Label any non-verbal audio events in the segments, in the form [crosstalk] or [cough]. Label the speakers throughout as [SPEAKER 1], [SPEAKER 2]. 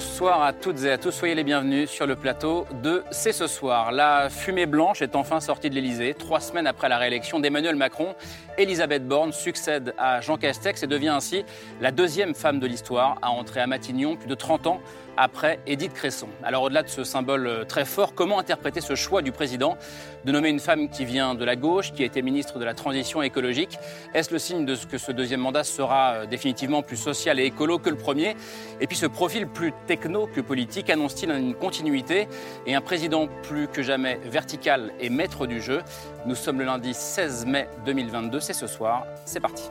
[SPEAKER 1] Bonsoir à toutes et à tous, soyez les bienvenus sur le plateau de C'est ce soir. La fumée blanche est enfin sortie de l'Elysée. Trois semaines après la réélection d'Emmanuel Macron, Elisabeth Borne succède à Jean Castex et devient ainsi la deuxième femme de l'histoire à entrer à Matignon plus de 30 ans après Édith Cresson. Alors au-delà de ce symbole euh, très fort, comment interpréter ce choix du président de nommer une femme qui vient de la gauche, qui a été ministre de la Transition écologique? Est-ce le signe de ce que ce deuxième mandat sera euh, définitivement plus social et écolo que le premier? Et puis ce profil plus techno que politique annonce-t-il une continuité et un président plus que jamais vertical et maître du jeu? Nous sommes le lundi 16 mai 2022, c'est ce soir, c'est parti.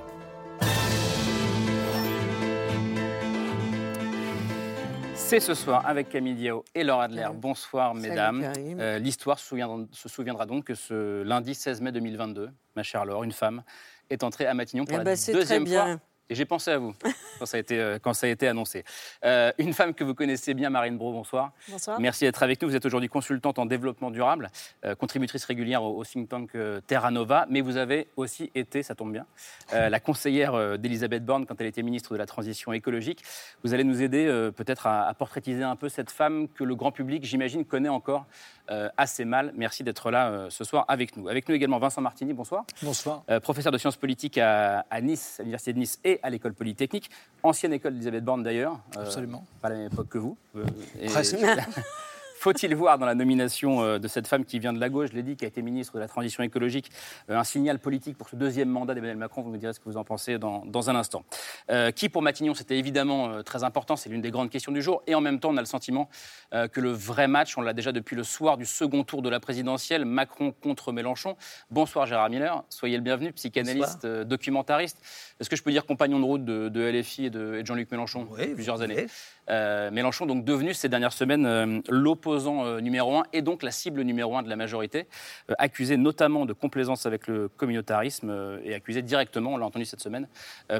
[SPEAKER 1] C'est ce soir avec Camille Diao et Laura Adler. Bonsoir, mesdames. Euh, l'histoire se souviendra, donc que ce lundi 16 mai 2022, ma chère Laure, une femme est entrée à Matignon pour
[SPEAKER 2] Eh
[SPEAKER 1] la
[SPEAKER 2] ben,
[SPEAKER 1] deuxième fois. Et j'ai pensé à vous quand ça a été, euh, quand ça a été annoncé. Euh, une femme que vous connaissez bien, Marine Bro, bonsoir.
[SPEAKER 2] Bonsoir.
[SPEAKER 1] Merci d'être avec nous. Vous êtes aujourd'hui consultante en développement durable, euh, contributrice régulière au, au think tank euh, Terra Nova, mais vous avez aussi été, ça tombe bien, euh, la conseillère d'Elisabeth Borne quand elle était ministre de la Transition écologique. Vous allez nous aider euh, peut-être à, à portraitiser un peu cette femme que le grand public, j'imagine, connaît encore euh, assez mal. Merci d'être là euh, ce soir avec nous. Avec nous également Vincent Martini, bonsoir.
[SPEAKER 3] Bonsoir.
[SPEAKER 1] Euh, professeur de sciences politiques à, à Nice, à l'Université de Nice et à l'École Polytechnique. Ancienne école d'Elisabeth Borne d'ailleurs. Euh,
[SPEAKER 3] Absolument.
[SPEAKER 1] Pas à la même époque que vous. Euh, et-
[SPEAKER 3] Presque. [laughs]
[SPEAKER 1] Faut-il voir dans la nomination euh, de cette femme qui vient de la gauche, je l'ai dit, qui a été ministre de la Transition écologique, euh, un signal politique pour ce deuxième mandat d'Emmanuel Macron? Vous me direz ce que vous en pensez dans, dans un instant. Euh, qui, pour Matignon, c'était évidemment très important, c'est l'une des grandes questions du jour. Et en même temps, on a le sentiment que le vrai match, on l'a déjà depuis le soir du second tour de la présidentielle, Macron contre Mélenchon. Bonsoir Gérard Miller, soyez le bienvenu, psychanalyste, documentariste. Est-ce que je peux dire compagnon de route de, de LFI et de, Jean-Luc Mélenchon?
[SPEAKER 3] Oui,
[SPEAKER 1] plusieurs années euh, Mélenchon, donc devenu ces dernières semaines euh, l'opposant euh, numéro un et donc la cible numéro un de la majorité, euh, accusé notamment de complaisance avec le communautarisme euh, et accusé directement, on l'a entendu cette semaine,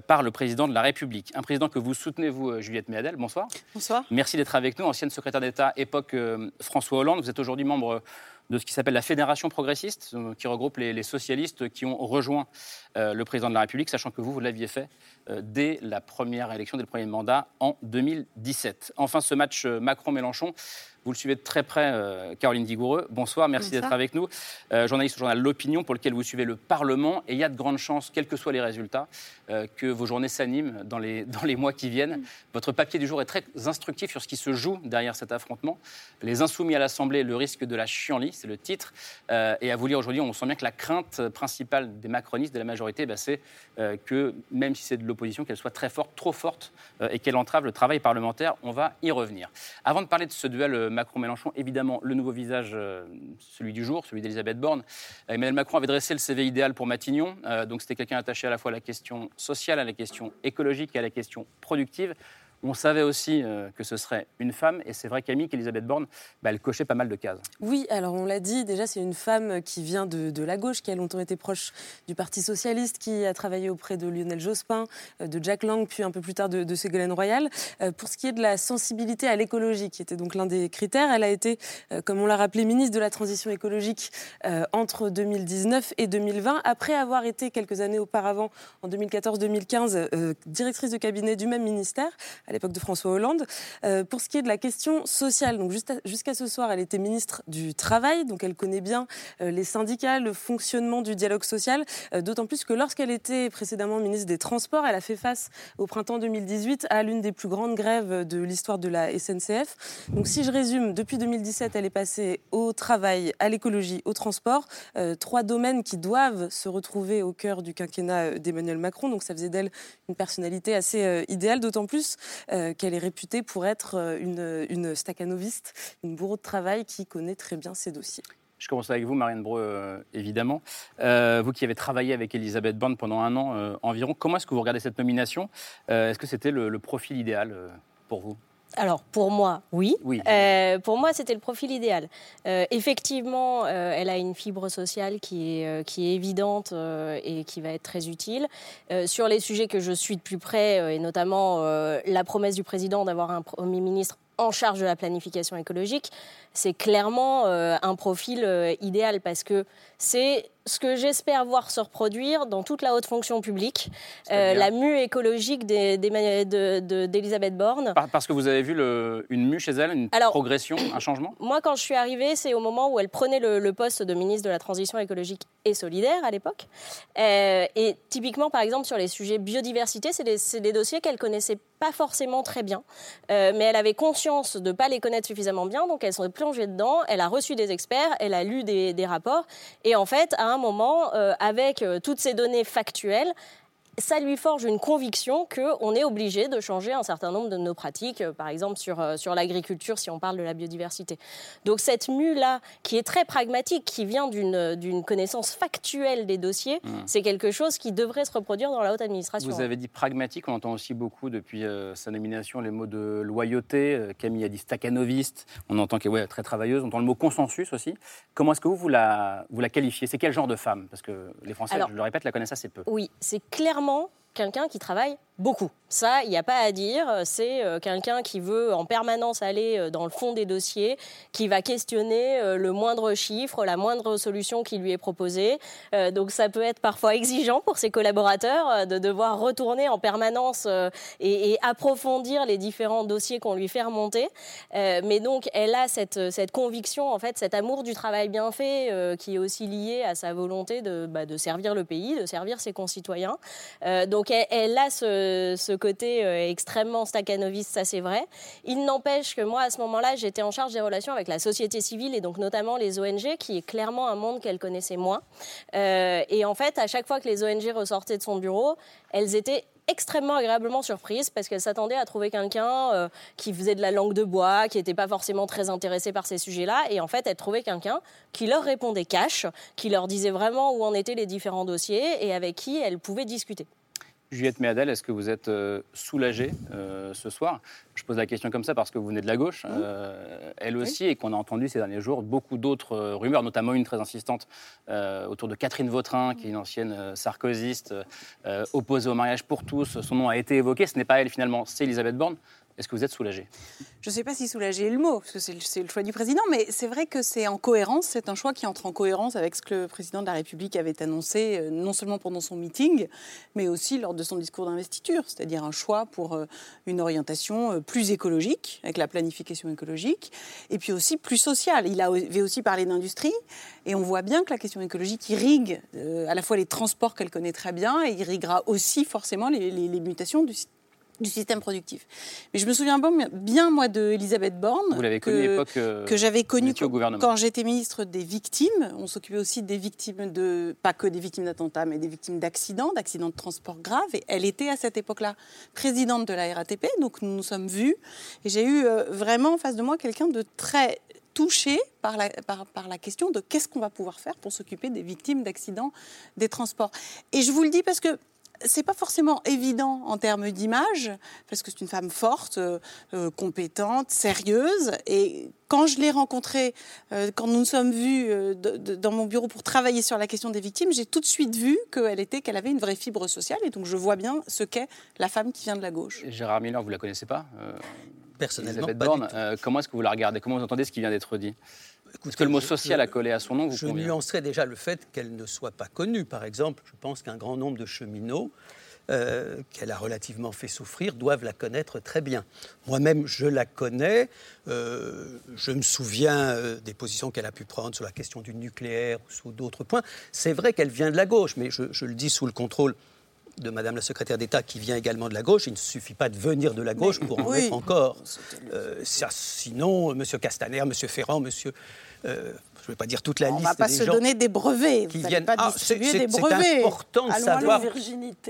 [SPEAKER 1] par le président de la République. Un président que vous soutenez, vous, Juliette Méadel. Bonsoir.
[SPEAKER 2] Bonsoir.
[SPEAKER 1] Merci d'être avec nous, ancienne secrétaire d'État époque François Hollande. Vous êtes aujourd'hui membre de ce qui s'appelle la Fédération progressiste, qui regroupe les, les socialistes qui ont rejoint le président de la République, sachant que vous, vous l'aviez fait euh, dès la première élection, dès le premier mandat en 2017. Enfin, ce match euh, Macron-Mélenchon, vous le suivez de très près, euh, Caroline Digoureux. Bonsoir, merci d'être avec nous. Euh, journaliste au journal L'Opinion, pour lequel vous suivez le Parlement. Et il y a de grandes chances, quels que soient les résultats, euh, que vos journées s'animent dans les, dans les mois qui viennent. Votre papier du jour est très instructif sur ce qui se joue derrière cet affrontement. Les insoumis à l'Assemblée, le risque de la chienlit, c'est le titre. Euh, et à vous lire aujourd'hui, on sent bien que la crainte principale des macronistes, de la majorité, bah, c'est euh, que, même si c'est de l'opposition, qu'elle soit très forte, trop forte, euh, et qu'elle entrave le travail parlementaire. On va y revenir. Avant de parler de ce duel euh, Macron-Mélenchon, évidemment, le nouveau visage, celui du jour, celui d'Elisabeth Borne. Emmanuel Macron avait dressé le CV idéal pour Matignon. Donc c'était quelqu'un attaché à la fois à la question sociale, à la question écologique et à la question productive. On savait aussi euh, que ce serait une femme, et c'est vrai, Camille, qu'Elisabeth Borne, bah, elle cochait pas mal de cases.
[SPEAKER 2] Oui, alors on l'a dit, déjà c'est une femme qui vient de, de la gauche, qui a longtemps été proche du Parti Socialiste, qui a travaillé auprès de Lionel Jospin, euh, de Jack Lang, puis un peu plus tard de, Ségolène Royal. Euh, Pour ce qui est de la sensibilité à l'écologie, qui était donc l'un des critères, elle a été, comme on l'a rappelé, ministre de la Transition écologique entre 2019 et 2020, après avoir été quelques années auparavant, en 2014-2015, euh, directrice de cabinet du même ministère, à l'époque de François Hollande. Euh, pour ce qui est de la question sociale, donc jusqu'à ce soir, elle était ministre du Travail, donc elle connaît bien euh, les syndicats, le fonctionnement du dialogue social, euh, d'autant plus que lorsqu'elle était précédemment ministre des Transports, elle a fait face au printemps 2018 à l'une des plus grandes grèves de l'histoire de la SNCF. Donc si je résume, depuis 2017, elle est passée au travail, à l'écologie, au transport, trois domaines qui doivent se retrouver au cœur du quinquennat d'Emmanuel Macron. Donc ça faisait d'elle une personnalité assez idéale, d'autant plus euh, qu'elle est réputée pour être euh, une, une staccanoviste, une bourreau de travail qui connaît très bien ses dossiers.
[SPEAKER 1] Je commence avec vous, Marianne Breu, euh, évidemment. Vous qui avez travaillé avec Elisabeth Borne pendant un an environ, comment est-ce que vous regardez cette nomination? Est-ce que c'était le, profil idéal pour vous?
[SPEAKER 3] Alors pour moi, oui. Euh, pour moi, c'était le profil idéal. Euh, effectivement, euh, elle a une fibre sociale qui est, qui est évidente et qui va être très utile. sur les sujets que je suis de plus près, et notamment la promesse du président d'avoir un Premier ministre en charge de la planification écologique, c'est clairement un profil idéal parce que c'est ce que j'espère voir se reproduire dans toute la haute fonction publique, euh, la mue écologique d'Elisabeth Borne.
[SPEAKER 1] Parce que vous avez vu le, une mue chez elle, une progression, un changement? [coughs]
[SPEAKER 3] Moi, quand je suis arrivée, c'est au moment où elle prenait le, poste de ministre de la Transition écologique et solidaire à l'époque. Euh, et typiquement, par exemple, sur les sujets biodiversité, c'est des, des, dossiers qu'elle connaissait pas forcément très bien, euh, mais elle avait conscience de ne pas les connaître suffisamment bien, donc elle s'est plongée dedans, elle a reçu des experts, elle a lu des, des rapports, et en fait, à un moment, euh, avec euh, toutes ces données factuelles, ça lui forge une conviction qu'on est obligé de changer un certain nombre de nos pratiques, euh, par exemple sur, euh, sur l'agriculture, si on parle de la biodiversité. Donc cette mue-là, qui est très pragmatique, qui vient d'une connaissance factuelle des dossiers, mmh. c'est quelque chose qui devrait se reproduire dans la haute administration.
[SPEAKER 1] Vous avez dit pragmatique, on entend aussi beaucoup depuis euh, sa nomination les mots de loyauté. Camille a dit staccanoviste, on entend qu'elle est ouais, très travailleuse, on entend le mot consensus aussi. Comment est-ce que vous, vous la, vous la qualifiez? C'est quel genre de femme? Parce que les Français, je le répète, la connaissent assez peu.
[SPEAKER 3] Oui, c'est clairement amant quelqu'un qui travaille beaucoup. Ça, il n'y a pas à dire. C'est euh, quelqu'un qui veut en permanence aller euh, dans le fond des dossiers, qui va questionner euh, le moindre chiffre, la moindre solution qui lui est proposée. donc ça peut être parfois exigeant pour ses collaborateurs de devoir retourner en permanence et, approfondir les différents dossiers qu'on lui fait remonter. mais donc elle a cette, cette, conviction, en fait, cet amour du travail bien fait qui est aussi lié à sa volonté de, bah, de servir le pays, de servir ses concitoyens. donc elle, elle a ce côté euh, extrêmement staccanoviste, ça c'est vrai. Il n'empêche que moi, à ce moment-là, j'étais en charge des relations avec la société civile et donc notamment les ONG, qui est clairement un monde qu'elle connaissait moins. Euh, et en fait, à chaque fois que les ONG ressortaient de son bureau, elles étaient extrêmement agréablement surprises parce qu'elles s'attendaient à trouver quelqu'un euh, qui faisait de la langue de bois, qui n'était pas forcément très intéressé par ces sujets-là. Et en fait, elles trouvaient quelqu'un qui leur répondait cash, qui leur disait vraiment où en étaient les différents dossiers et avec qui elles pouvaient discuter.
[SPEAKER 1] Juliette Méadel, est-ce que vous êtes euh, soulagée euh, ce soir? Je pose la question comme ça parce que vous venez de la gauche, euh, elle aussi, et qu'on a entendu ces derniers jours beaucoup d'autres rumeurs, notamment une très insistante autour de Catherine Vautrin, qui est une ancienne sarkozyste opposée au mariage pour tous. Son nom a été évoqué. Ce n'est pas elle finalement, c'est Elisabeth Borne. Est-ce que vous êtes soulagé?
[SPEAKER 4] Je ne sais pas si soulagé est le mot, parce que c'est le, choix du président, mais c'est vrai que c'est en cohérence, c'est un choix qui entre en cohérence avec ce que le président de la République avait annoncé, euh, non seulement pendant son meeting, mais aussi lors de son discours d'investiture, c'est-à-dire un choix pour euh, une orientation euh, plus écologique, avec la planification écologique, et puis aussi plus sociale. Il avait aussi parlé d'industrie, et on voit bien que la question écologique irrigue à la fois les transports qu'elle connaît très bien, et irriguera aussi forcément les, mutations du, du système productif. Mais je me souviens bien, moi, de Elisabeth Borne,
[SPEAKER 1] que,
[SPEAKER 4] euh, que j'avais connue quand j'étais ministre des victimes. On s'occupait aussi des victimes de, pas que des victimes d'attentats, mais des victimes d'accidents, d'accidents de transport graves. Et elle était à cette époque-là présidente de la RATP, donc nous nous sommes vus. Et j'ai eu euh, vraiment en face de moi quelqu'un de très touché par la, par, par la question de qu'est-ce qu'on va pouvoir faire pour s'occuper des victimes d'accidents des transports. Et je vous le dis parce que c'est pas forcément évident en termes d'image, parce que c'est une femme forte, euh, euh, compétente, sérieuse. Et quand je l'ai rencontrée, euh, quand nous nous sommes vus dans mon bureau pour travailler sur la question des victimes, j'ai tout de suite vu qu'elle avait une vraie fibre sociale. Et donc je vois bien ce qu'est la femme qui vient de la gauche.
[SPEAKER 1] Gérard Miller, vous la connaissez pas
[SPEAKER 5] Personnellement,
[SPEAKER 1] comment est-ce que vous la regardez? Comment vous entendez ce qui vient d'être dit? Est-ce que le mot social a collé à son nom
[SPEAKER 5] Je nuancerais déjà le fait qu'elle ne soit pas connue. Par exemple, je pense qu'un grand nombre de cheminots euh, qu'elle a relativement fait souffrir doivent la connaître très bien. Moi-même, je la connais. Euh, je me souviens euh, des positions qu'elle a pu prendre sur la question du nucléaire ou sur d'autres points. C'est vrai qu'elle vient de la gauche, mais je, le dis sous le contrôle de Madame la secrétaire d'État qui vient également de la gauche. Il ne suffit pas de venir de la gauche pour en être encore. sinon, M. Castaner, M. Ferrand, M. je ne vais pas dire toute la liste. On
[SPEAKER 4] ne va pas se donner des brevets.
[SPEAKER 5] Qui viennent. Pas ah, c'est important de savoir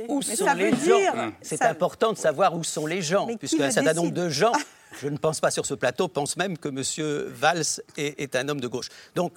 [SPEAKER 5] où sont les gens. C'est important de savoir où sont les gens, puisque un certain nombre de gens, je ne pense pas sur ce plateau, pensent même que M. Valls est, est un homme de gauche. Donc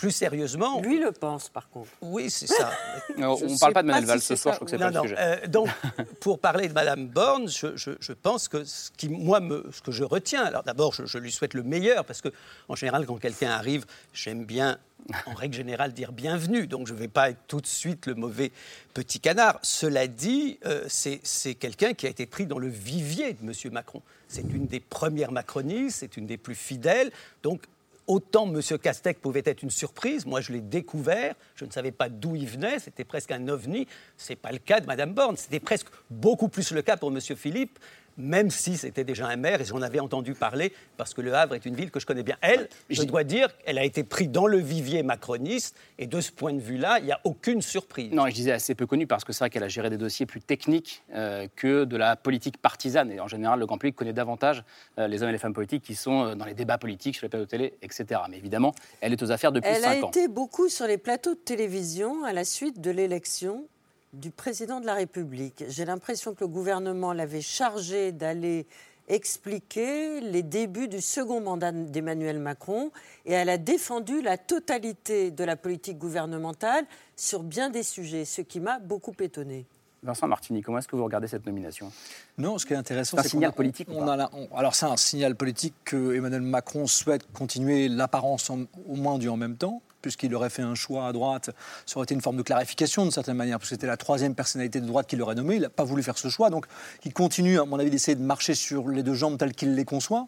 [SPEAKER 5] plus sérieusement.
[SPEAKER 4] Lui le pense, par contre.
[SPEAKER 5] Oui, c'est ça. [laughs]
[SPEAKER 1] on ne parle pas de Manuel Valls ce soir, je crois que c'est pas le sujet.
[SPEAKER 5] Euh, donc, [laughs] pour parler de Madame Borne, je, pense que ce qui, moi, me, ce que je retiens, alors d'abord, je, lui souhaite le meilleur, parce que, en général, quand quelqu'un arrive, j'aime bien en règle générale, dire bienvenue. Donc je ne vais pas être tout de suite le mauvais petit canard. Cela dit, euh, c'est quelqu'un qui a été pris dans le vivier de M. Macron. C'est une des premières macronistes, c'est une des plus fidèles. Donc Autant M. Castex pouvait être une surprise, moi je l'ai découvert, je ne savais pas d'où il venait, c'était presque un ovni. Ce n'est pas le cas de Mme Borne, c'était presque beaucoup plus le cas pour M. Philippe, même si c'était déjà un maire et j'en avais entendu parler parce que Le Havre est une ville que je connais bien. Elle, je dois dire, elle a été prise dans le vivier macroniste et de ce point de vue-là, il n'y a aucune surprise.
[SPEAKER 1] Non, je disais assez peu connue parce que c'est vrai qu'elle a géré des dossiers plus techniques euh, que de la politique partisane. Et en général, le grand public connaît davantage euh, les hommes et les femmes politiques qui sont euh, dans les débats politiques, sur les plateaux de télé, etc. Mais évidemment, elle est aux affaires depuis 5
[SPEAKER 4] ans. Elle
[SPEAKER 1] a
[SPEAKER 4] été beaucoup sur les plateaux de télévision à la suite de l'élection du président de la République. J'ai l'impression que le gouvernement l'avait chargé d'aller expliquer les débuts du second mandat d'Emmanuel Macron et elle a défendu la totalité de la politique gouvernementale sur bien des sujets, ce qui m'a beaucoup étonné.
[SPEAKER 1] Vincent Martini, comment est-ce que vous regardez cette nomination?
[SPEAKER 6] Non, ce qui est intéressant,
[SPEAKER 1] c'est un signal politique.
[SPEAKER 6] On a, alors c'est un signal politique que Emmanuel Macron souhaite continuer l'apparence au moins du en même temps puisqu'il aurait fait un choix à droite, ça aurait été une forme de clarification d'une certaine manière, parce que c'était la troisième personnalité de droite qui l'aurait nommé. Il n'a pas voulu faire ce choix, donc il continue, à mon avis, d'essayer de marcher sur les deux jambes telles qu'il les conçoit,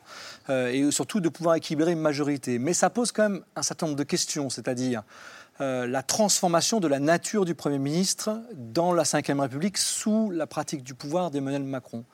[SPEAKER 6] euh, et surtout de pouvoir équilibrer une majorité. Mais ça pose quand même un certain nombre de questions, c'est-à-dire euh, la transformation de la nature du Premier ministre dans la Ve République sous la pratique du pouvoir d'Emmanuel Macron.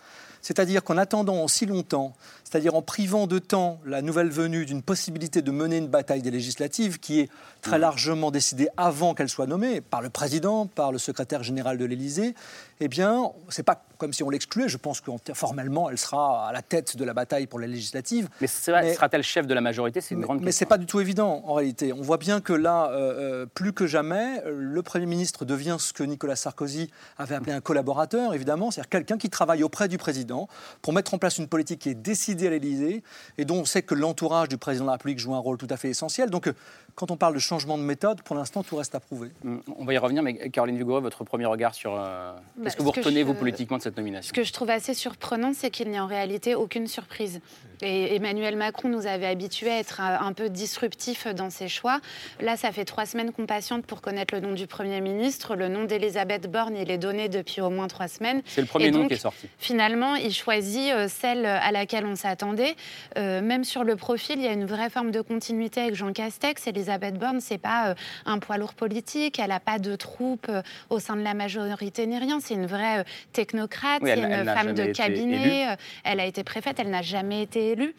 [SPEAKER 6] C'est-à-dire qu'en attendant si longtemps, c'est-à-dire en privant de temps la nouvelle venue d'une possibilité de mener une bataille des législatives qui est très mmh. largement décidée avant qu'elle soit nommée par le président, par le secrétaire général de l'Élysée, eh bien, c'est pas comme si on l'excluait. Je pense que formellement, elle sera à la tête de la bataille pour les législatives.
[SPEAKER 1] Mais, sera-t-elle chef de la majorité? C'est une grande
[SPEAKER 6] question. Mais c'est pas du tout évident en réalité. On voit bien que là, euh, euh, plus que jamais, le Premier ministre devient ce que Nicolas Sarkozy avait appelé un collaborateur, évidemment, c'est-à-dire quelqu'un qui travaille auprès du président pour mettre en place une politique qui est décidée et dont on sait que l'entourage du président de la République joue un rôle tout à fait essentiel. Donc, quand on parle de changement de méthode, pour l'instant, tout reste à prouver.
[SPEAKER 1] Mm, on va y revenir, mais Caroline Vigoureux, votre premier regard sur. Euh, bah, qu'est-ce que vous retenez, vous, politiquement, de cette nomination?
[SPEAKER 7] Ce que je trouve assez surprenant, c'est qu'il n'y a en réalité aucune surprise. Et Emmanuel Macron nous avait habitués à être un peu disruptif dans ses choix. Là, ça fait trois semaines qu'on patiente pour connaître le nom du Premier ministre. Le nom d'Elisabeth Borne, il est donné depuis au moins trois semaines.
[SPEAKER 1] C'est le premier nom qui est sorti.
[SPEAKER 7] Finalement, il choisit euh, celle à laquelle on s'attendait. Euh, même sur le profil, il y a une vraie forme de continuité avec Jean Castex. Elisabeth Borne, c'est pas euh, un poids lourd politique. Elle n'a pas de troupes au sein de la majorité ni rien. C'est une vraie technocrate. c'est une femme de cabinet. Elle a été préfète. Elle n'a jamais été élu.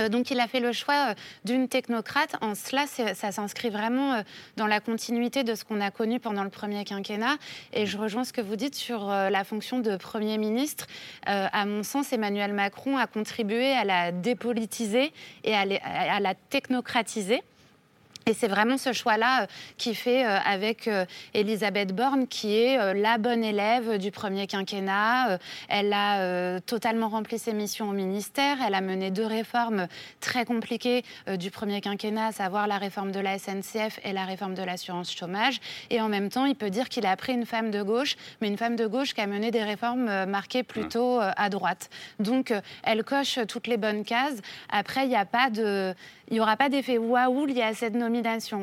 [SPEAKER 7] Euh, donc il a fait le choix euh, d'une technocrate. En cela, ça s'inscrit vraiment euh, dans la continuité de ce qu'on a connu pendant le premier quinquennat. Et je rejoins ce que vous dites sur la fonction de Premier ministre. À mon sens, Emmanuel Macron a contribué à la dépolitiser et à la technocratiser. Et c'est vraiment ce choix-là euh, qui fait euh, avec euh, Elisabeth Borne, qui est la bonne élève du premier quinquennat. Elle a totalement rempli ses missions au ministère. Elle a mené deux réformes très compliquées du premier quinquennat, à savoir la réforme de la SNCF et la réforme de l'assurance chômage. Et en même temps, il peut dire qu'il a pris une femme de gauche, mais une femme de gauche qui a mené des réformes marquées plutôt à droite. Donc, elle coche toutes les bonnes cases. Après, il n'y a pas de il n'y aura pas d'effet waouh lié à cette nomination.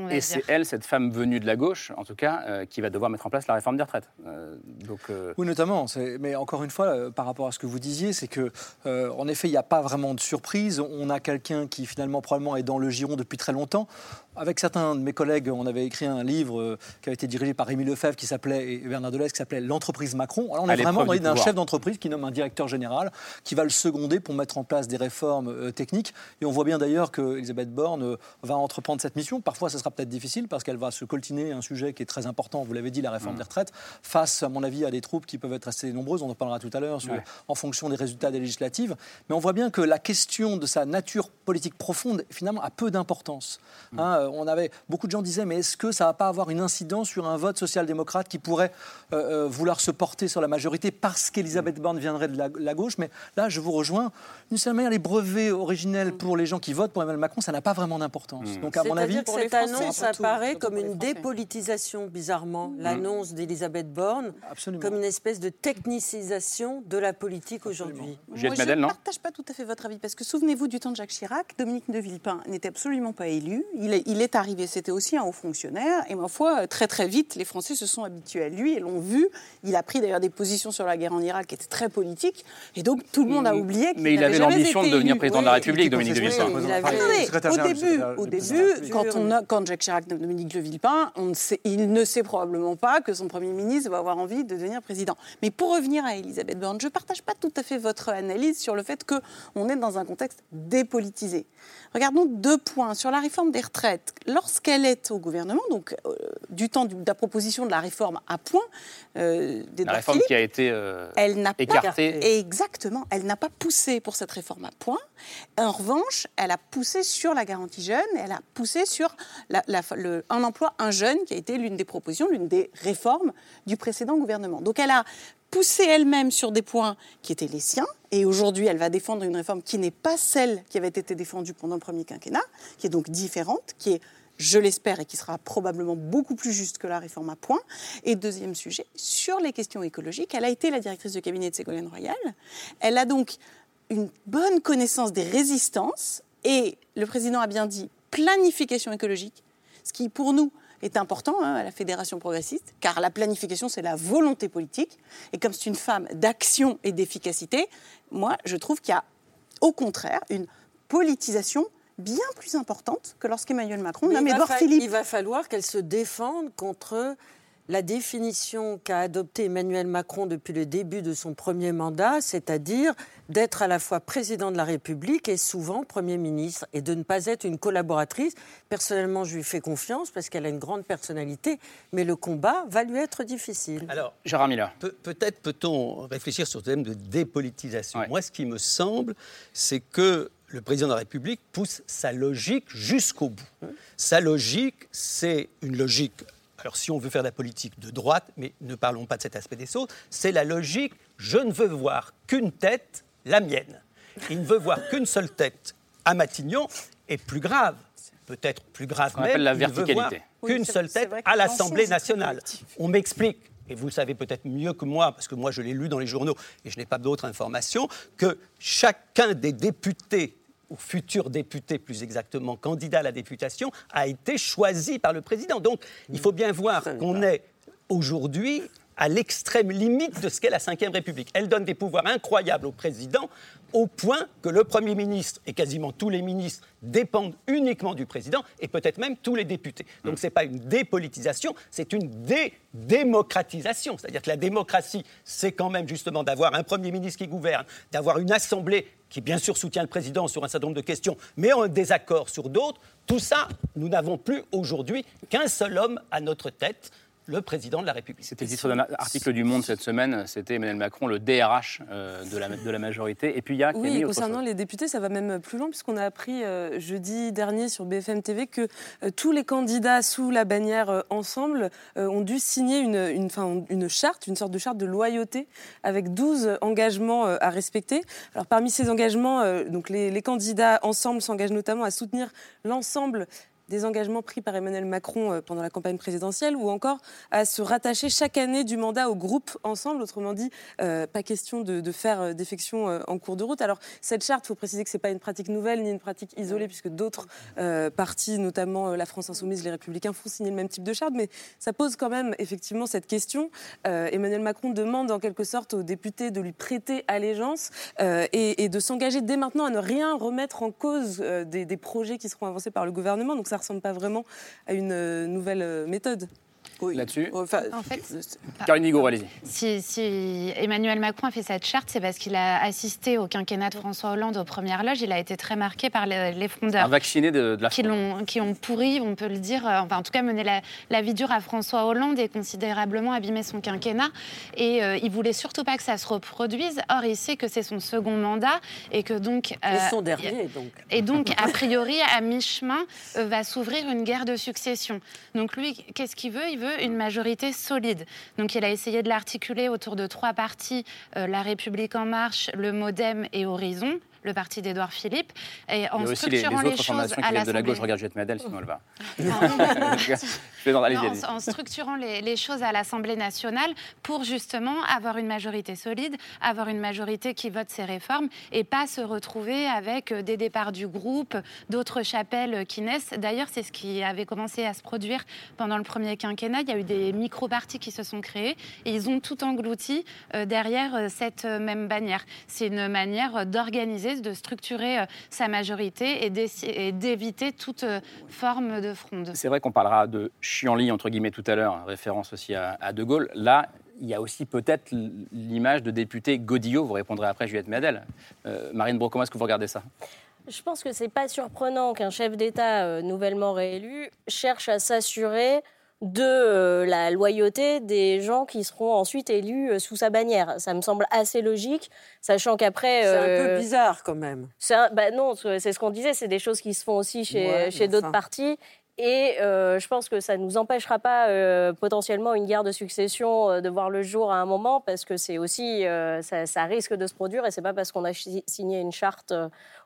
[SPEAKER 1] Et c'est elle, cette femme venue de la gauche, en tout cas, euh, qui va devoir mettre en place la réforme des retraites.
[SPEAKER 6] Euh, donc, euh, Oui, notamment. Mais encore une fois, par rapport à ce que vous disiez, c'est que, en effet, il n'y a pas vraiment de surprise. On a quelqu'un qui, finalement, probablement est dans le giron depuis très longtemps. Avec certains de mes collègues, on avait écrit un livre qui avait été dirigé par Rémi Lefebvre qui s'appelait, et Bernard Deleuze qui s'appelait L'entreprise Macron. Alors on est vraiment dans d'un chef d'entreprise qui nomme un directeur général qui va le seconder pour mettre en place des réformes techniques. Et on voit bien d'ailleurs que Elisabeth Borne va entreprendre cette mission. Parfois, ce sera peut-être difficile parce qu'elle va se coltiner un sujet qui est très important, vous l'avez dit, la réforme mmh. des retraites, face, à mon avis, à des troupes qui peuvent être assez nombreuses. On en parlera tout à l'heure en fonction des résultats des législatives. Mais on voit bien que la question de sa nature politique profonde, finalement, a peu d'importance. Mmh. Hein, euh, on avait, beaucoup de gens disaient, mais est-ce que ça va pas avoir une incidence sur un vote social-démocrate qui pourrait euh, vouloir se porter sur la majorité parce qu'Elisabeth mmh. Borne viendrait de la, gauche? Mais là, je vous rejoins. D'une certaine manière, les brevets originels pour les gens qui votent pour Emmanuel Macron, ça n'a pas vraiment d'importance.
[SPEAKER 4] Donc, à mon avis.
[SPEAKER 8] Que cette annonce apparaît comme une dépolitisation, bizarrement, mm. l'annonce d'Elisabeth Borne, comme une espèce de technicisation de la politique aujourd'hui.
[SPEAKER 4] Je ne partage pas tout à fait votre avis, parce que souvenez-vous du temps de Jacques Chirac, Dominique de Villepin n'était absolument pas élu. Il est, il est arrivé, c'était aussi un haut fonctionnaire, et ma foi, très très vite, les Français se sont habitués à lui et l'ont vu. Il a pris d'ailleurs des positions sur la guerre en Irak qui étaient très politiques, et donc tout le monde a oublié
[SPEAKER 1] qu'il Mais il avait l'ambition de devenir président de la République, Dominique de Villepin.
[SPEAKER 4] au début, au début quand, on a, quand Jacques Chirac Dominique de Villepin, on ne sait, il ne sait probablement pas que son Premier ministre va avoir envie de devenir président. Mais pour revenir à Elisabeth Borne, je ne partage pas tout à fait votre analyse sur le fait qu'on est dans un contexte dépolitisé. Regardons deux points. Sur la réforme des retraites, lorsqu'elle est au gouvernement, donc euh, du temps de la proposition de la réforme à point,
[SPEAKER 1] euh, la réforme qui a été euh, elle n'a écartée.
[SPEAKER 4] exactement, elle n'a pas poussé pour cette réforme à point. En revanche, elle a poussé sur la garantie jeune, elle a poussé sur un emploi, un jeune, qui a été l'une des propositions, l'une des réformes du précédent gouvernement. Donc elle a poussé elle-même sur des points qui étaient les siens, et aujourd'hui elle va défendre une réforme qui n'est pas celle qui avait été défendue pendant le premier quinquennat, qui est donc différente, qui est je l'espère, et qui sera probablement beaucoup plus juste que la réforme à point. Et deuxième sujet, sur les questions écologiques, elle a été la directrice de cabinet de Ségolène Royal. Elle a donc une bonne connaissance des résistances, et le président a bien dit planification écologique, ce qui pour nous est important hein, à la Fédération progressiste, car la planification, c'est la volonté politique. Et comme c'est une femme d'action et d'efficacité, moi, je trouve qu'il y a au contraire une politisation bien plus importante que lorsqu'Emmanuel Macron nomme Philippe.
[SPEAKER 8] Il va falloir qu'elle se défende contre la définition qu'a adoptée Emmanuel Macron depuis le début de son premier mandat, c'est-à-dire d'être à la fois président de la République et souvent Premier ministre, et de ne pas être une collaboratrice. Personnellement, je lui fais confiance parce qu'elle a une grande personnalité, mais le combat va lui être difficile.
[SPEAKER 1] Alors, Gérard Miller.
[SPEAKER 5] peut-être peut-on réfléchir sur le thème de dépolitisation. Moi, ce qui me semble, c'est que le président de la République pousse sa logique jusqu'au bout. Sa logique, c'est une logique alors si on veut faire de la politique de droite, mais ne parlons pas de cet aspect des choses, c'est la logique je ne veux voir qu'une tête, la mienne. Il ne veut voir qu'une seule tête à Matignon, et plus grave, peut-être plus grave même,
[SPEAKER 1] la
[SPEAKER 5] il veut voir qu'une seule tête à l'Assemblée nationale. On m'explique et vous le savez peut-être mieux que moi, parce que moi je l'ai lu dans les journaux et je n'ai pas d'autres informations, que chacun des députés ou futur député, plus exactement candidat à la députation, a été choisi par le président. Donc il faut bien voir qu'on est aujourd'hui à l'extrême limite de ce qu'est la Ve République. Elle donne des pouvoirs incroyables au président au point que le Premier ministre et quasiment tous les ministres dépendent uniquement du président et peut-être même tous les députés. Donc mm. ce n'est pas une dépolitisation, c'est une dédémocratisation. C'est-à-dire que la démocratie, c'est quand même justement d'avoir un Premier ministre qui gouverne, d'avoir une Assemblée qui bien sûr soutient le président sur un certain nombre de questions, mais en désaccord sur d'autres. Tout ça, nous n'avons plus aujourd'hui qu'un seul homme à notre tête le président de la République.
[SPEAKER 1] C'était le titre d'un article du Monde cette semaine, c'était Emmanuel Macron, le DRH euh, de, la, de la majorité. Et puis il y a
[SPEAKER 2] Oui, concernant les députés, ça va même plus loin, puisqu'on a appris euh, jeudi dernier sur BFM TV que euh, tous les candidats sous la bannière Ensemble ont dû signer une, une, une charte, une sorte de charte de loyauté, avec 12 engagements à respecter. Alors parmi ces engagements, donc les, les candidats Ensemble s'engagent notamment à soutenir l'ensemble des engagements pris par Emmanuel Macron euh, pendant la campagne présidentielle ou encore à se rattacher chaque année du mandat au groupe ensemble. Autrement dit, euh, pas question de, faire euh, défection en cours de route. Alors, cette charte, il faut préciser que ce n'est pas une pratique nouvelle ni une pratique isolée, puisque d'autres partis, notamment la France Insoumise, les Républicains, font signer le même type de charte. Mais ça pose quand même effectivement cette question. Emmanuel Macron demande en quelque sorte aux députés de lui prêter allégeance et, de s'engager dès maintenant à ne rien remettre en cause des, des, projets qui seront avancés par le gouvernement. Donc, ça ne ressemble pas vraiment à une euh, nouvelle euh, méthode
[SPEAKER 1] là-dessus
[SPEAKER 7] En fait, Caroline allez-y. Si, Emmanuel Macron a fait cette charte, c'est parce qu'il a assisté au quinquennat de François Hollande aux premières loges. Il a été très marqué par les, frondeurs. Un
[SPEAKER 1] vacciné de, la
[SPEAKER 7] qui, ont, qui ont pourri, on peut le dire, euh, enfin en tout cas mené la, vie dure à François Hollande et considérablement abîmé son quinquennat. Et euh, il voulait surtout pas que ça se reproduise. Or, il sait que c'est son second mandat et que donc.
[SPEAKER 8] Euh, et son dernier, donc.
[SPEAKER 7] Et donc, a priori, à mi-chemin, va s'ouvrir une guerre de succession. Donc lui, qu'est-ce qu'il veut? Il veut une majorité solide. Donc il a essayé de l'articuler autour de trois partis, euh, La République en marche, le Modem et Horizon. Le parti d'Édouard Philippe.
[SPEAKER 1] Et en structurant les, choses à l'Assemblée... de la gauche, regarde Juliette Madel, sinon elle va.
[SPEAKER 7] en, structurant les, choses à l'Assemblée nationale pour justement avoir une majorité solide, avoir une majorité qui vote ces réformes et pas se retrouver avec euh, des départs du groupe, d'autres chapelles qui naissent. D'ailleurs, c'est ce qui avait commencé à se produire pendant le premier quinquennat. Il y a eu des micro-partis qui se sont créés et ils ont tout englouti euh, derrière euh, cette même bannière. C'est une manière d'organiser, de structurer sa majorité et d'éviter toute forme de fronde.
[SPEAKER 1] C'est vrai qu'on parlera de chienlit, entre guillemets, tout à l'heure, référence aussi à, à De Gaulle. Là, il y a aussi peut-être l'image de député Godillot. Vous répondrez après, Juliette Médel. Euh, Marine Bro, comment est-ce que vous regardez ça?
[SPEAKER 3] Je pense que ce n'est pas surprenant qu'un chef d'État euh, nouvellement réélu cherche à s'assurer de euh, la loyauté des gens qui seront ensuite élus sous sa bannière. Ça me semble assez logique, sachant qu'après...
[SPEAKER 8] C'est un peu bizarre quand même.
[SPEAKER 3] Bah non, c'est ce qu'on disait, c'est des choses qui se font aussi chez, chez d'autres partis. Et euh, je pense que ça ne nous empêchera pas euh, potentiellement une guerre de succession euh, de voir le jour à un moment, parce que c'est aussi, ça, ça, risque de se produire, et c'est pas parce qu'on a signé une charte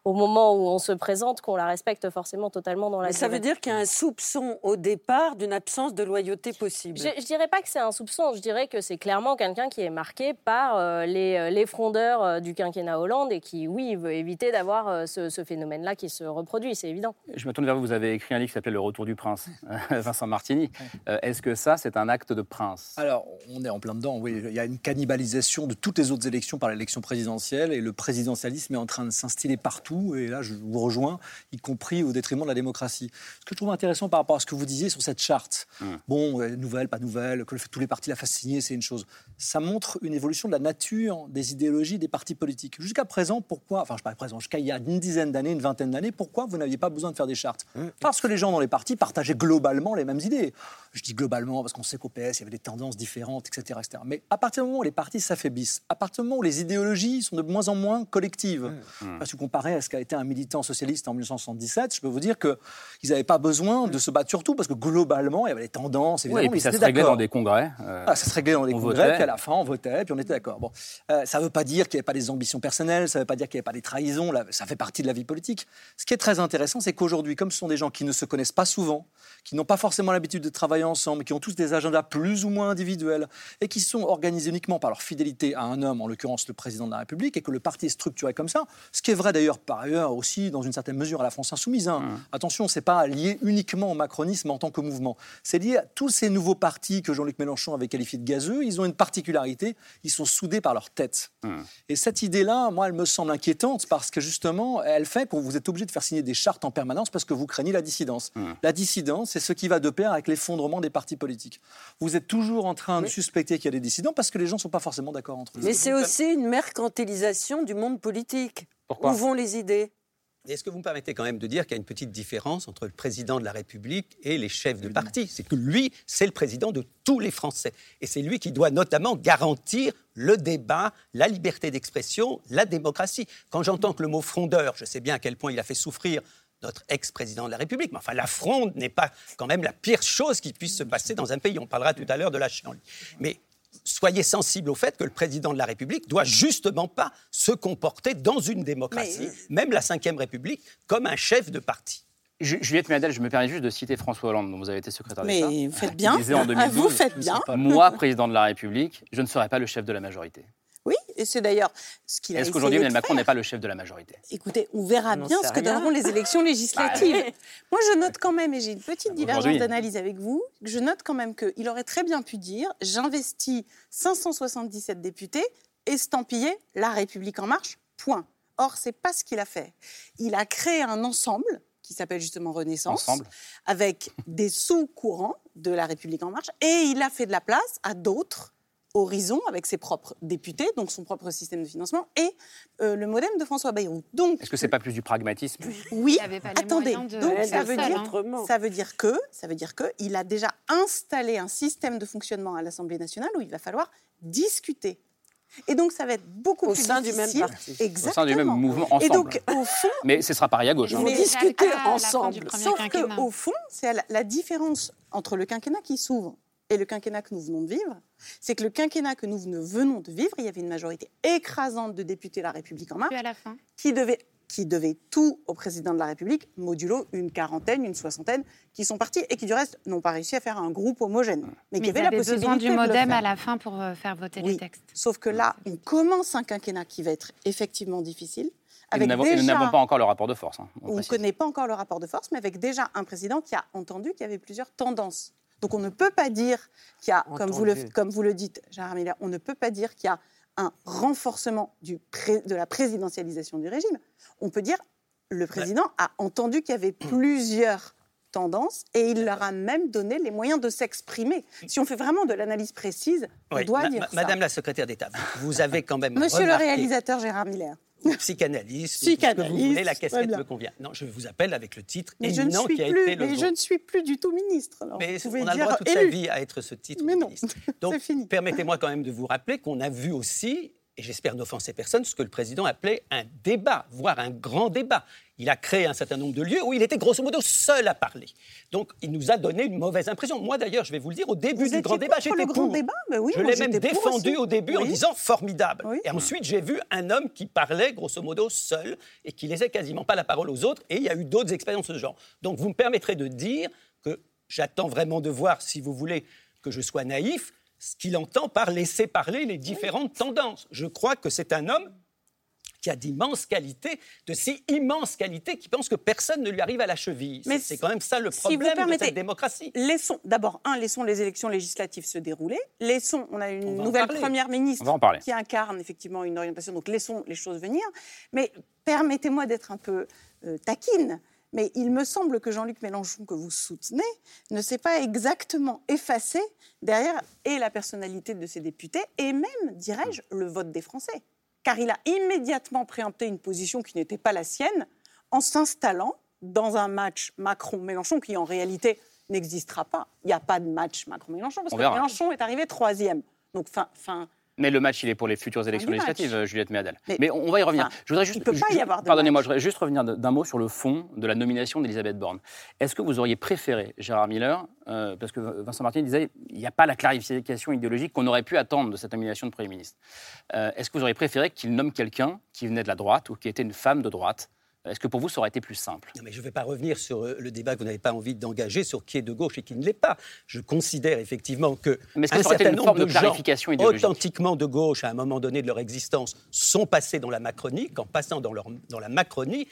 [SPEAKER 3] au moment où on se présente qu'on la respecte forcément totalement dans la
[SPEAKER 8] Mais Ça veut dire qu'il y a un soupçon au départ d'une absence de loyauté possible.
[SPEAKER 3] Je, ne dirais pas que c'est un soupçon, je dirais que c'est clairement quelqu'un qui est marqué par euh, les, euh, les, frondeurs euh, du quinquennat Hollande et qui, oui, veut éviter d'avoir ce, phénomène-là qui se reproduit, c'est évident.
[SPEAKER 1] Je me tourne vers vous, vous avez écrit un livre qui s'appelle Le Retour du Prince, [laughs] Vincent Martini. Est-ce que ça, c'est un acte de prince?
[SPEAKER 6] Alors, on est en plein dedans, oui. Il y a une cannibalisation de toutes les autres élections par l'élection présidentielle et le présidentialisme est en train de s'instiller partout et là je vous rejoins, y compris au détriment de la démocratie. Ce que je trouve intéressant par rapport à ce que vous disiez sur cette charte, hum. bon, nouvelle, pas nouvelle, que tous les partis la fassent signer, c'est une chose. Ça montre une évolution de la nature des idéologies des partis politiques. Jusqu'à présent, pourquoi, enfin je parle présent, jusqu'à il y a une dizaine d'années, une vingtaine d'années, pourquoi vous n'aviez pas besoin de faire des chartes? Hum. Parce que les gens dans les partis partageaient globalement les mêmes idées. Je dis globalement parce qu'on sait qu'au PS, il y avait des tendances différentes, etc., etc. Mais à partir du moment où les partis s'affaiblissent, à partir du moment où les idéologies sont de moins en moins collectives, hum. parce que comparé à ce qu'a été un militant socialiste en 1977, je peux vous dire qu'ils n'avaient pas besoin de se battre sur tout, parce que globalement, il y avait des tendances.
[SPEAKER 1] Évidemment, oui, et puis ça se réglait dans des congrès.
[SPEAKER 6] Euh, ah, ça se réglait dans des congrès, puis à la fin, on votait, puis on était d'accord. Bon, euh, ça ne veut pas dire qu'il n'y avait pas des ambitions personnelles, ça ne veut pas dire qu'il n'y avait pas des trahisons, là, ça fait partie de la vie politique. Ce qui est très intéressant, c'est qu'aujourd'hui, comme ce sont des gens qui ne se connaissent pas souvent, qui n'ont pas forcément l'habitude de travailler ensemble, qui ont tous des agendas plus ou moins individuels, et qui sont organisés uniquement par leur fidélité à un homme, en l'occurrence le président de la République, et que le parti est structuré comme ça, ce qui est vrai d'ailleurs par ailleurs aussi dans une certaine mesure à la France insoumise. Hein. Mmh. Attention, c'est pas lié uniquement au macronisme en tant que mouvement. C'est lié à tous ces nouveaux partis que Jean-Luc Mélenchon avait qualifiés de gazeux. Ils ont une particularité, ils sont soudés par leur tête. Mmh. Et cette idée-là, moi, elle me semble inquiétante parce que justement, elle fait que vous êtes obligé de faire signer des chartes en permanence parce que vous craignez la dissidence. Mmh. La dissidence, c'est ce qui va de pair avec l'effondrement des partis politiques. Vous êtes toujours en train de suspecter qu'il y a des dissidents parce que les gens ne sont pas forcément d'accord entre eux.
[SPEAKER 8] Mais c'est aussi une mercantilisation du monde politique. Pourquoi Où vont les idées?
[SPEAKER 5] Est-ce que vous me permettez quand même de dire qu'il y a une petite différence entre le président de la République et les chefs de parti? C'est que lui, c'est le président de tous les Français. Et c'est lui qui doit notamment garantir le débat, la liberté d'expression, la démocratie. Quand j'entends que le mot frondeur, je sais bien à quel point il a fait souffrir notre ex-président de la République. Mais enfin, la fronde n'est pas quand même la pire chose qui puisse se passer dans un pays. On parlera tout à l'heure de la chienlit. Mais soyez sensible au fait que le président de la République doit justement pas se comporter dans une démocratie, même la Ve République, comme un chef de parti.
[SPEAKER 1] Juliette Méadel, je me permets juste de citer François Hollande, dont vous avez été secrétaire d'État.
[SPEAKER 4] Mais vous faites bien. Ah, vous faites bien.
[SPEAKER 1] Moi, président de la République, je ne serai pas le chef de la majorité.
[SPEAKER 4] Oui, et c'est d'ailleurs ce qu'il a
[SPEAKER 1] Est-ce qu'aujourd'hui, Emmanuel Macron n'est pas le chef de la majorité?
[SPEAKER 4] Écoutez, on verra bien ce que donneront les élections législatives. Bah, Moi, je note quand même, et j'ai une petite divergence d'analyse avec vous, je note quand même qu'il aurait très bien pu dire j'investis 577 députés, estampillés La République En Marche, point. Or, c'est pas ce qu'il a fait. Il a créé un ensemble qui s'appelle justement Renaissance, avec des sous-courants de La République En Marche, et il a fait de la place à d'autres Horizon avec ses propres députés, donc son propre système de financement, et euh, le modem de François Bayrou.
[SPEAKER 1] Donc, Est-ce que c'est pas plus du pragmatisme?
[SPEAKER 4] Oui. Attendez. Donc ça veut dire, ça veut dire que, ça veut dire que, il a déjà installé un système de fonctionnement à l'Assemblée nationale où il va falloir discuter. Et donc, ça va être beaucoup
[SPEAKER 8] au
[SPEAKER 4] plus
[SPEAKER 8] sein du même parti.
[SPEAKER 1] Exactement. Au sein du même mouvement, ensemble. Et donc, au fond... Mais ce sera pareil à gauche.
[SPEAKER 4] Hein. Mais discuter ensemble. Sauf qu'au fond, c'est la différence entre le quinquennat qui s'ouvre et le quinquennat que nous venons de vivre, c'est que le quinquennat que nous venons de vivre, il y avait une majorité écrasante de députés La République en marche qui devait qui devait tout au président de la République, modulo une quarantaine, une soixantaine, qui sont partis et qui, du reste, n'ont pas réussi à faire un groupe homogène.
[SPEAKER 7] Mais, qui avaient la possibilité besoin du modem à la fin pour euh, faire voter les textes.
[SPEAKER 4] Sauf que là, on commence un quinquennat qui va être effectivement difficile.
[SPEAKER 1] Avec nous n'avons pas encore le rapport de force. Hein,
[SPEAKER 4] on ne connaît pas encore le rapport de force, mais avec déjà un président qui a entendu qu'il y avait plusieurs tendances. Donc on ne peut pas dire qu'il y a, comme vous, le, comme vous le dites, Gérard Miller, on ne peut pas dire qu'il y a un renforcement du de la présidentialisation du régime. On peut dire le président a entendu qu'il y avait plusieurs tendances et il leur a même donné les moyens de s'exprimer. Si on fait vraiment de l'analyse précise, on doit dire
[SPEAKER 5] ça. Madame la secrétaire d'État, vous avez quand même
[SPEAKER 4] Monsieur le réalisateur Gérard Miller [laughs]
[SPEAKER 5] psychanalyste, psychanalyste, que vous voulez, la casquette me convient. Non, je vous appelle avec le titre mais éminent qui a été le
[SPEAKER 4] Mais je ne suis plus du tout ministre.
[SPEAKER 5] mais on a le droit toute sa vie à être ce titre mais non, ministre. [laughs] Donc, permettez-moi quand même de vous rappeler qu'on a vu aussi et j'espère n'offenser personne, ce que le président appelait un débat, voire un grand débat. Il a créé un certain nombre de lieux où il était grosso modo seul à parler. Donc il nous a donné une mauvaise impression. Moi d'ailleurs, je vais vous le dire, au début du grand débat, j'étais pour.
[SPEAKER 4] Débat mais oui,
[SPEAKER 5] je l'ai même défendu au début en disant formidable. Et ensuite, j'ai vu un homme qui parlait grosso modo seul et qui laissait quasiment pas la parole aux autres. Et il y a eu d'autres expériences de ce genre. Donc vous me permettrez de dire que j'attends vraiment de voir, si vous voulez, que je sois naïf ce qu'il entend par laisser parler les différentes tendances. Je crois que c'est un homme qui a d'immenses qualités, de si immenses qualités qu'il pense que personne ne lui arrive à la cheville. Mais c'est quand même ça le problème de cette démocratie.
[SPEAKER 4] Laissons, d'abord, un, laissons les élections législatives se dérouler. Laissons, on a une nouvelle première ministre qui incarne effectivement une orientation, donc laissons les choses venir. Mais permettez-moi d'être un peu euh, taquine. Mais il me semble que Jean-Luc Mélenchon, que vous soutenez, ne s'est pas exactement effacé derrière et la personnalité de ses députés et même, dirais-je, le vote des Français. Car il a immédiatement préempté une position qui n'était pas la sienne en s'installant dans un match Macron-Mélenchon qui en réalité n'existera pas. Il n'y a pas de match Macron-Mélenchon parce que Mélenchon est arrivé troisième. Donc fin, fin,
[SPEAKER 1] mais le match, il est pour les futures élections législatives, Juliette Méadel. Mais, on va y revenir.
[SPEAKER 4] je voudrais juste, il peut pas y avoir
[SPEAKER 1] Pardonnez-moi, je voudrais juste revenir d'un mot sur le fond de la nomination d'Elisabeth Borne. Est-ce que vous auriez préféré, Gérard Miller, euh, parce que Vincent Martin disait il n'y a pas la clarification idéologique qu'on aurait pu attendre de cette nomination de Premier ministre. Euh, est-ce que vous auriez préféré qu'il nomme quelqu'un qui venait de la droite ou qui était une femme de droite est-ce que pour vous, ça aurait été plus simple?
[SPEAKER 5] Mais Je ne vais pas revenir sur euh, le débat que vous n'avez pas envie d'engager sur qui est de gauche et qui ne l'est pas. Je considère effectivement que,
[SPEAKER 1] mais un certain nombre de, gens
[SPEAKER 5] authentiquement de gauche, à un moment donné de leur existence, sont passés dans la Macronie, qu'en passant dans, leur, dans la Macronie,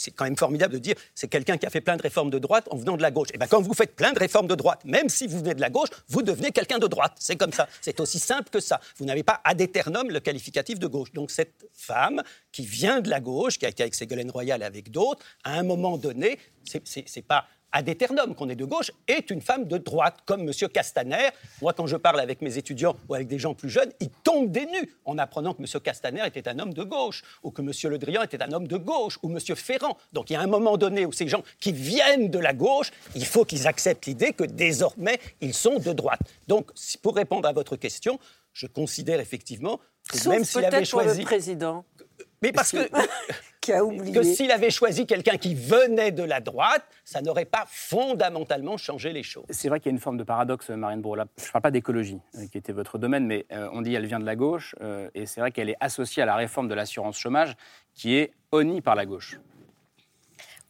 [SPEAKER 5] c'est quand même formidable de dire c'est quelqu'un qui a fait plein de réformes de droite en venant de la gauche. Et eh bien quand vous faites plein de réformes de droite, même si vous venez de la gauche, vous devenez quelqu'un de droite. C'est comme ça. C'est aussi simple que ça. Vous n'avez pas ad eternum le qualificatif de gauche. Donc cette femme qui vient de la gauche, qui a été avec Ségolène Royal et avec d'autres, à un moment donné, c'est pas ad eternum qu'on est de gauche, est une femme de droite, comme M. Castaner. Moi, quand je parle avec mes étudiants ou avec des gens plus jeunes, ils tombent des nues en apprenant que M. Castaner était un homme de gauche, ou que M. Le Drian était un homme de gauche, ou M. Ferrand. Donc il y a un moment donné où ces gens qui viennent de la gauche, il faut qu'ils acceptent l'idée que désormais, ils sont de droite. Donc, pour répondre à votre question, je considère effectivement que même s'il avait choisi...
[SPEAKER 8] le président.
[SPEAKER 5] Mais parce que... [laughs] que s'il avait choisi quelqu'un qui venait de la droite, ça n'aurait pas fondamentalement changé les choses.
[SPEAKER 1] C'est vrai qu'il y a une forme de paradoxe, Marine Bourla. Je ne parle pas d'écologie, euh, qui était votre domaine, mais euh, on dit qu'elle vient de la gauche, euh, et c'est vrai qu'elle est associée à la réforme de l'assurance chômage, qui est honnie par la gauche.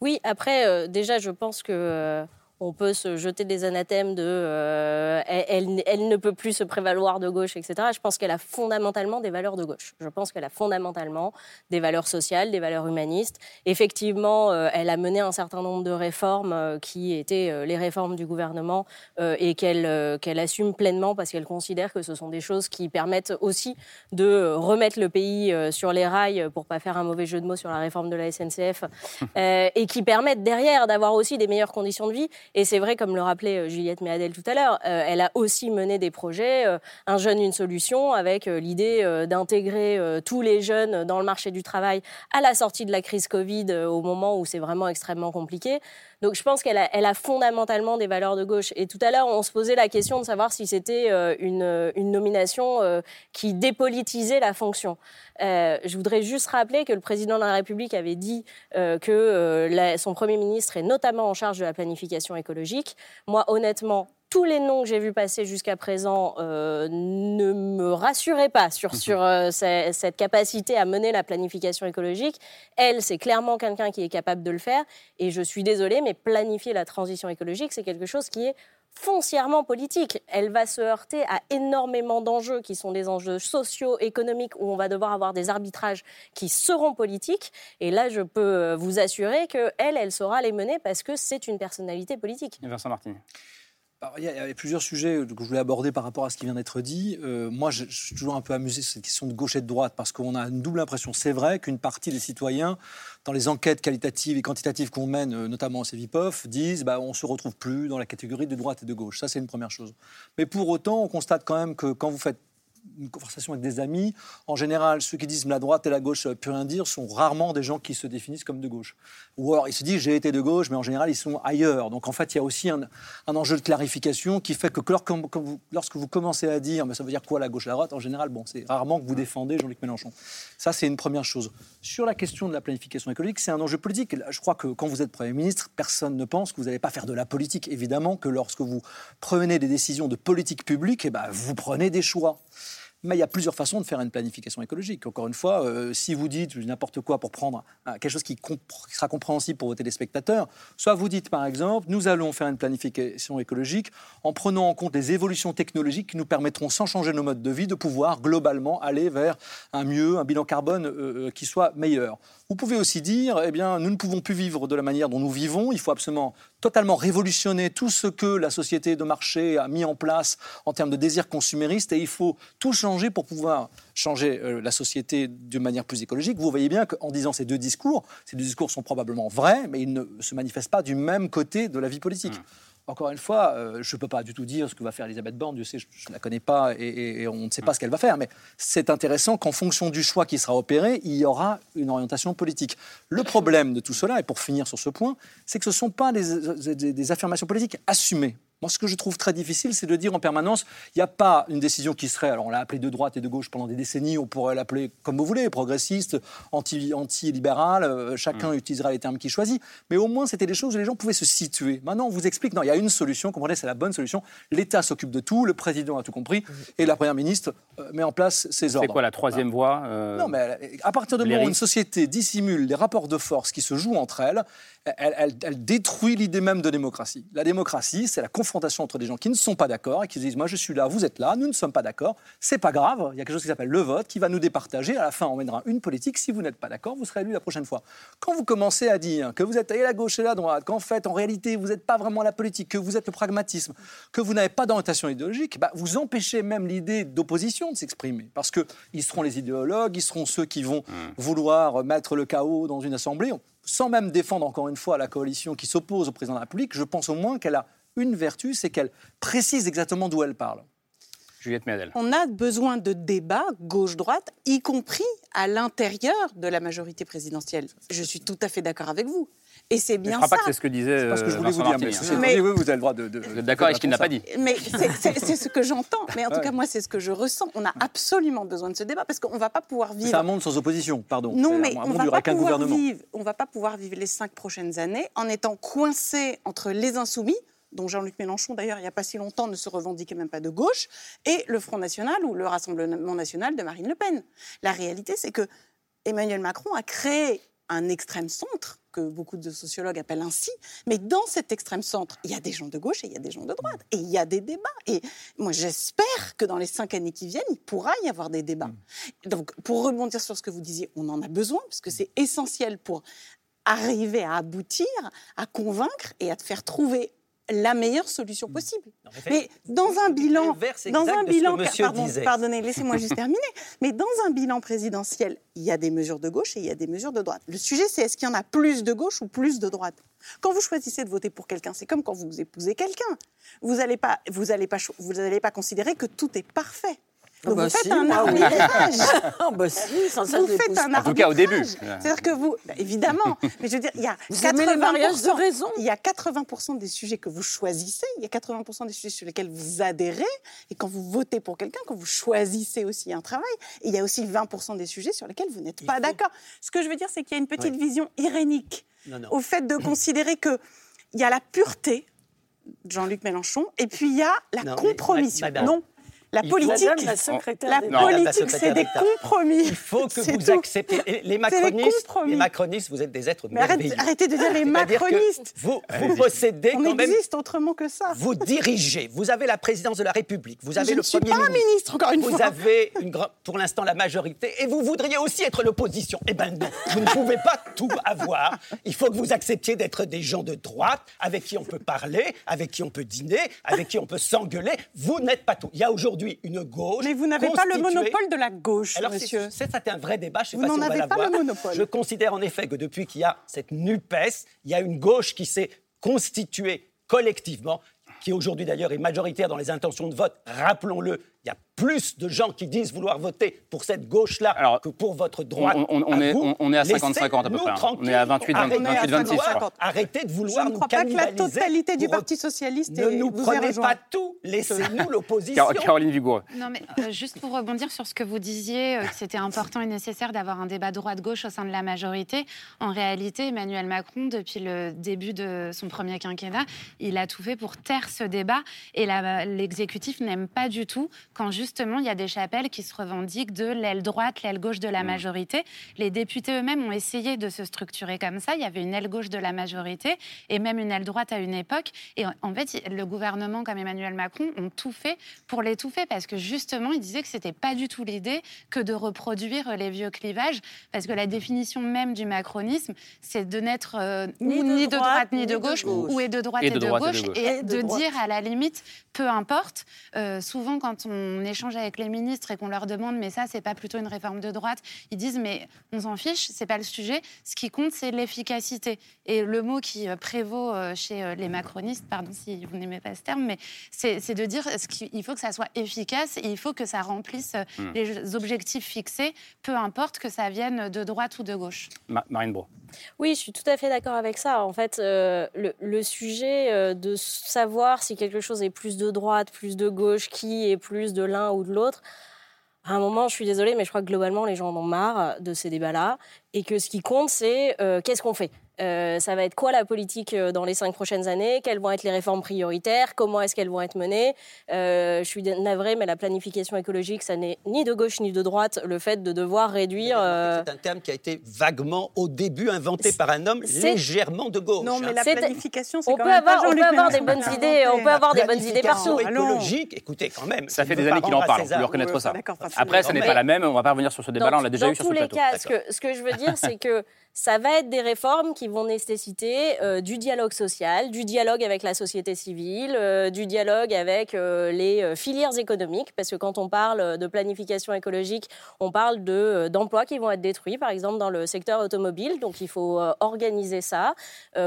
[SPEAKER 3] Oui, après, déjà, je pense que on peut se jeter des anathèmes de euh, elle, elle, ne peut plus se prévaloir de gauche, etc. Je pense qu'elle a fondamentalement des valeurs de gauche. Je pense qu'elle a fondamentalement des valeurs sociales, des valeurs humanistes. Effectivement, euh, elle a mené un certain nombre de réformes euh, qui étaient les réformes du gouvernement et qu'elle qu'elle assume pleinement parce qu'elle considère que ce sont des choses qui permettent aussi de remettre le pays sur les rails, pour pas faire un mauvais jeu de mots sur la réforme de la SNCF, [laughs] et qui permettent derrière d'avoir aussi des meilleures conditions de vie et c'est vrai, comme le rappelait euh, Juliette Méadel tout à l'heure, euh, elle a aussi mené des projets, euh, Un jeune, une solution, avec l'idée d'intégrer tous les jeunes dans le marché du travail à la sortie de la crise Covid, au moment où c'est vraiment extrêmement compliqué. Donc je pense qu'elle a, elle a, fondamentalement des valeurs de gauche. Et tout à l'heure, on se posait la question de savoir si c'était une, une, nomination qui dépolitisait la fonction. je voudrais juste rappeler que le président de la République avait dit que son Premier ministre est notamment en charge de la planification écologique. Moi, honnêtement, tous les noms que j'ai vus passer jusqu'à présent euh, ne me rassuraient pas sur, mhm. sur euh, cette capacité à mener la planification écologique. Elle, c'est clairement quelqu'un qui est capable de le faire. Et je suis désolée, mais planifier la transition écologique, c'est quelque chose qui est foncièrement politique. Elle va se heurter à énormément d'enjeux qui sont des enjeux sociaux, économiques, où on va devoir avoir des arbitrages qui seront politiques. Et là, je peux vous assurer qu'elle, elle saura les mener parce que c'est une personnalité politique.
[SPEAKER 1] Vincent Martin
[SPEAKER 6] il y avait plusieurs sujets que je voulais aborder par rapport à ce qui vient d'être dit. Euh, moi, je, suis toujours un peu amusé sur cette question de gauche et de droite, parce qu'on a une double impression. C'est vrai qu'une partie des citoyens, dans les enquêtes qualitatives et quantitatives qu'on mène, euh, notamment au CEVIPOF, disent bah, on ne se retrouve plus dans la catégorie de droite et de gauche. Ça, c'est une première chose. Mais pour autant, on constate quand même que quand vous faites une conversation avec des amis, en général, ceux qui disent la droite et la gauche, ne plus rien dire, sont rarement des gens qui se définissent comme de gauche. Ou alors ils se disent j'ai été de gauche, mais en général ils sont ailleurs. Donc en fait, il y a aussi un, enjeu de clarification qui fait que lorsque vous, commencez à dire mais ça veut dire quoi la gauche, la droite, en général, bon, c'est rarement que vous défendez Jean-Luc Mélenchon. Ça, c'est une première chose. Sur la question de la planification écologique, c'est un enjeu politique. Je crois que quand vous êtes Premier ministre, personne ne pense que vous n'allez pas faire de la politique. Évidemment que lorsque vous prenez des décisions de politique publique, eh ben, vous prenez des choix. Mais il y a plusieurs façons de faire une planification écologique. Encore une fois, euh, si vous dites n'importe quoi pour prendre quelque chose qui, sera compréhensible pour vos téléspectateurs, soit vous dites par exemple, nous allons faire une planification écologique en prenant en compte les évolutions technologiques qui nous permettront, sans changer nos modes de vie, de pouvoir globalement aller vers un mieux, un bilan carbone euh, euh, qui soit meilleur. Vous pouvez aussi dire, eh bien, nous ne pouvons plus vivre de la manière dont nous vivons. Il faut absolument totalement révolutionner tout ce que la société de marché a mis en place en termes de désir consumériste et il faut tout changer pour pouvoir changer euh, la société de manière plus écologique. Vous voyez bien qu'en disant ces deux discours, ces deux discours sont probablement vrais, mais ils ne se manifestent pas du même côté de la vie politique. Mmh. Encore une fois, euh, je ne peux pas du tout dire ce que va faire Elisabeth Borne, je sais, je ne la connais pas et, on ne sait pas ce qu'elle va faire, mais c'est intéressant qu'en fonction du choix qui sera opéré, il y aura une orientation politique. Le problème de tout cela, et pour finir sur ce point, c'est que ce ne sont pas des affirmations politiques assumées moi, ce que je trouve très difficile, c'est de dire en permanence, il n'y a pas une décision qui serait, alors on l'a appelé de droite et de gauche pendant des décennies, on pourrait l'appeler comme vous voulez, progressiste, anti-libéral, euh, chacun mm. utilisera les termes qu'il choisit, mais au moins c'était des choses où les gens pouvaient se situer. Maintenant, on vous explique, non, il y a une solution, comprenez, c'est la bonne solution, l'État s'occupe de tout, le président a tout compris, et la Première ministre euh, met en place ses ordres.
[SPEAKER 1] C'est quoi la troisième voie euh,
[SPEAKER 6] Non, mais à partir du moment où une société dissimule les rapports de force qui se jouent entre elles, elle, détruit l'idée même de démocratie. La démocratie, c'est la confrontation entre des gens qui ne sont pas d'accord et qui disent Moi, je suis là, vous êtes là, nous ne sommes pas d'accord. C'est pas grave. Il y a quelque chose qui s'appelle le vote qui va nous départager. À la fin, on mènera une politique. Si vous n'êtes pas d'accord, vous serez élu la prochaine fois. Quand vous commencez à dire que vous êtes à la gauche et la droite, qu'en fait, en réalité, vous n'êtes pas vraiment la politique, que vous êtes le pragmatisme, que vous n'avez pas d'orientation idéologique, bah, vous empêchez même l'idée d'opposition de s'exprimer. Parce qu'ils seront les idéologues, ils seront ceux qui vont mmh. vouloir mettre le chaos dans une assemblée sans même défendre encore une fois la coalition qui s'oppose au président de la République, je pense au moins qu'elle a une vertu, c'est qu'elle précise exactement d'où elle parle.
[SPEAKER 1] Juliette Médel.
[SPEAKER 4] On a besoin de débats gauche-droite, y compris à l'intérieur de la majorité présidentielle. Je suis tout à fait d'accord avec vous. Et c'est bien
[SPEAKER 1] je
[SPEAKER 4] ça.
[SPEAKER 1] pas que c'est ce que disait.
[SPEAKER 6] C'est ce que je voulais vous dire. Mais, vous avez le droit de.
[SPEAKER 1] vous êtes d'accord avec ce qu'il n'a pas dit.
[SPEAKER 4] Mais c'est ce que j'entends. Mais en tout cas, moi, c'est ce que je ressens. On a absolument besoin de ce débat parce qu'on ne va pas pouvoir vivre.
[SPEAKER 6] C'est un monde sans opposition, pardon.
[SPEAKER 4] Non, mais on ne va, pas pouvoir vivre, on va pas pouvoir vivre les cinq prochaines années en étant coincé entre les insoumis dont Jean-Luc Mélenchon, d'ailleurs, il n'y a pas si longtemps, ne se revendiquait même pas de gauche, et le Front National ou le Rassemblement National de Marine Le Pen. La réalité, c'est que Emmanuel Macron a créé un extrême centre que beaucoup de sociologues appellent ainsi, mais dans cet extrême centre, il y a des gens de gauche et il y a des gens de droite, et il y a des débats. Et moi, j'espère que dans les cinq années qui viennent, il pourra y avoir des débats. Mm. Donc, pour rebondir sur ce que vous disiez, on en a besoin, parce que c'est essentiel pour arriver à aboutir, à convaincre et à te faire trouver la meilleure solution possible. mais dans un bilan, dans un bilan, pardonnez, [laughs] laissez-moi juste terminer. Mais dans un bilan présidentiel, il y a des mesures de gauche et il y a des mesures de droite. Le sujet, c'est est-ce qu'il y en a plus de gauche ou plus de droite? Quand vous choisissez de voter pour quelqu'un, c'est comme quand vous épousez quelqu'un. Vous n'allez pas, vous pas, vous n'allez pas considérer que tout est parfait.
[SPEAKER 8] Donc vous faites un arbitrage. [laughs] bah si, sans ça,
[SPEAKER 4] vous faites un
[SPEAKER 1] En tout cas, au début.
[SPEAKER 4] C'est-à-dire que vous, bah, évidemment, mais je veux dire, il y a
[SPEAKER 8] 80% de raison.
[SPEAKER 4] Il y a 80% des sujets que vous choisissez, il y a 80% des sujets sur lesquels vous adhérez, et quand vous votez pour quelqu'un, quand vous choisissez aussi un travail, il y a aussi 20% des sujets sur lesquels vous n'êtes pas d'accord. Ce que je veux dire, c'est qu'il y a une petite vision irénique au fait de considérer que il y a la pureté Jean-Luc Mélenchon. Et puis il y a la compromission. non, la politique,
[SPEAKER 8] la,
[SPEAKER 4] politique, c'est des compromis.
[SPEAKER 5] Il faut que vous acceptiez. Les macronistes, les macronistes, vous êtes des êtres
[SPEAKER 4] Mais arrêtez de dire les macronistes.
[SPEAKER 5] Vous, vous possédez
[SPEAKER 4] On existe autrement que ça.
[SPEAKER 5] Vous dirigez. Vous avez la présidence de la République. Vous avez
[SPEAKER 4] Je
[SPEAKER 5] le
[SPEAKER 4] ne suis
[SPEAKER 5] premier
[SPEAKER 4] pas
[SPEAKER 5] ministre.
[SPEAKER 4] ministre, encore une
[SPEAKER 5] vous
[SPEAKER 4] fois.
[SPEAKER 5] avez une pour l'instant la majorité et vous voudriez aussi être l'opposition. Eh ben non, vous ne pouvez pas tout avoir. Il faut que vous acceptiez d'être des gens de droite avec qui on peut parler, avec qui on peut dîner, avec qui on peut s'engueuler. Vous n'êtes pas tout. Il y a aujourd'hui une gauche.
[SPEAKER 4] Mais vous n'avez pas le monopole de la gauche,
[SPEAKER 5] Alors,
[SPEAKER 4] monsieur.
[SPEAKER 5] C'est un vrai débat. Je
[SPEAKER 4] vous n'en avez pas le monopole.
[SPEAKER 5] Je considère en effet que depuis qu'il y a cette NUPES, il y a une gauche qui s'est constituée collectivement, qui aujourd'hui d'ailleurs est majoritaire dans les intentions de vote, rappelons-le, il y a plus de gens qui disent vouloir voter pour cette gauche-là que pour votre droite.
[SPEAKER 1] On, on, est, on, est, à 50-50 à peu près. Hein. On est à 28-26,
[SPEAKER 5] Arrêtez de vouloir
[SPEAKER 4] je
[SPEAKER 5] nous
[SPEAKER 4] ne crois pas que la totalité du Parti Socialiste
[SPEAKER 5] Ne nous prenez pas tout, laissez-nous [laughs] l'opposition.
[SPEAKER 1] Caroline Vigoureux.
[SPEAKER 7] Non, mais euh, juste pour rebondir sur ce que vous disiez, euh, que c'était important et nécessaire d'avoir un débat droite-gauche au sein de la majorité. En réalité, Emmanuel Macron, depuis le début de son premier quinquennat, il a tout fait pour taire ce débat. Et l'exécutif n'aime pas du tout quand justement il y a des chapelles qui se revendiquent de l'aile droite, l'aile gauche de la mmh. majorité. Les députés eux-mêmes ont essayé de se structurer comme ça. Il y avait une aile gauche de la majorité et même une aile droite à une époque. Et en fait, le gouvernement comme Emmanuel Macron ont tout fait pour l'étouffer parce que justement, ils disaient que c'était pas du tout l'idée que de reproduire les vieux clivages parce que la définition même du macronisme, c'est de n'être euh, ni, de, droite, ni de gauche, ou et de droite et de, gauche, et, de, dire à la limite, peu importe. Euh, souvent, quand on échange avec les ministres et qu'on leur demande mais ça c'est pas plutôt une réforme de droite, ils disent mais on s'en fiche, c'est pas le sujet. Ce qui compte c'est l'efficacité. Et le mot qui euh, prévaut euh, chez euh, les macronistes, pardon si vous n'aimez pas ce terme, mais c'est de dire qu'il faut que ça soit efficace et il faut que ça remplisse hmm. les objectifs fixés, peu importe que ça vienne de droite ou de gauche.
[SPEAKER 1] Marine Bro.
[SPEAKER 3] Oui, je suis tout à fait d'accord avec ça. En fait, le, le, sujet de savoir si quelque chose est plus de droite, plus de gauche, qui est plus de l'un ou de l'autre, à un moment, je suis désolée, mais je crois que globalement, les gens en ont marre de ces débats-là. Et que ce qui compte, c'est euh, qu'est-ce qu'on fait? Euh, ça va être quoi la politique euh, dans les cinq prochaines années? Quelles vont être les réformes prioritaires? Comment est-ce qu'elles vont être menées? Euh, Je suis navrée, mais la planification écologique, ça n'est ni de gauche ni de droite. Le fait de devoir réduire.
[SPEAKER 5] C'est un terme qui a été vaguement, au début, inventé par un homme légèrement de gauche.
[SPEAKER 4] Non, mais hein. la planification, c'est
[SPEAKER 3] quand même avoir, On peut avoir des bonnes idées. On peut avoir des bonnes idées partout.
[SPEAKER 5] écologique, écoutez, quand même.
[SPEAKER 1] Ça fait des années qu'il en parle. On lui reconnaître ça. Après, ça n'est pas la même. On ne va pas revenir sur ce débat-là. On l'a déjà eu sur ce plateau.
[SPEAKER 3] Dans tous les cas, ce que je veux dire, c'est que ça va être des réformes qui vont nécessiter euh, du dialogue social, du dialogue avec la société civile, euh, du dialogue avec euh, les filières économiques, parce que quand on parle de planification écologique, on parle de, d'emplois qui vont être détruits, par exemple dans le secteur automobile, donc il faut organiser ça.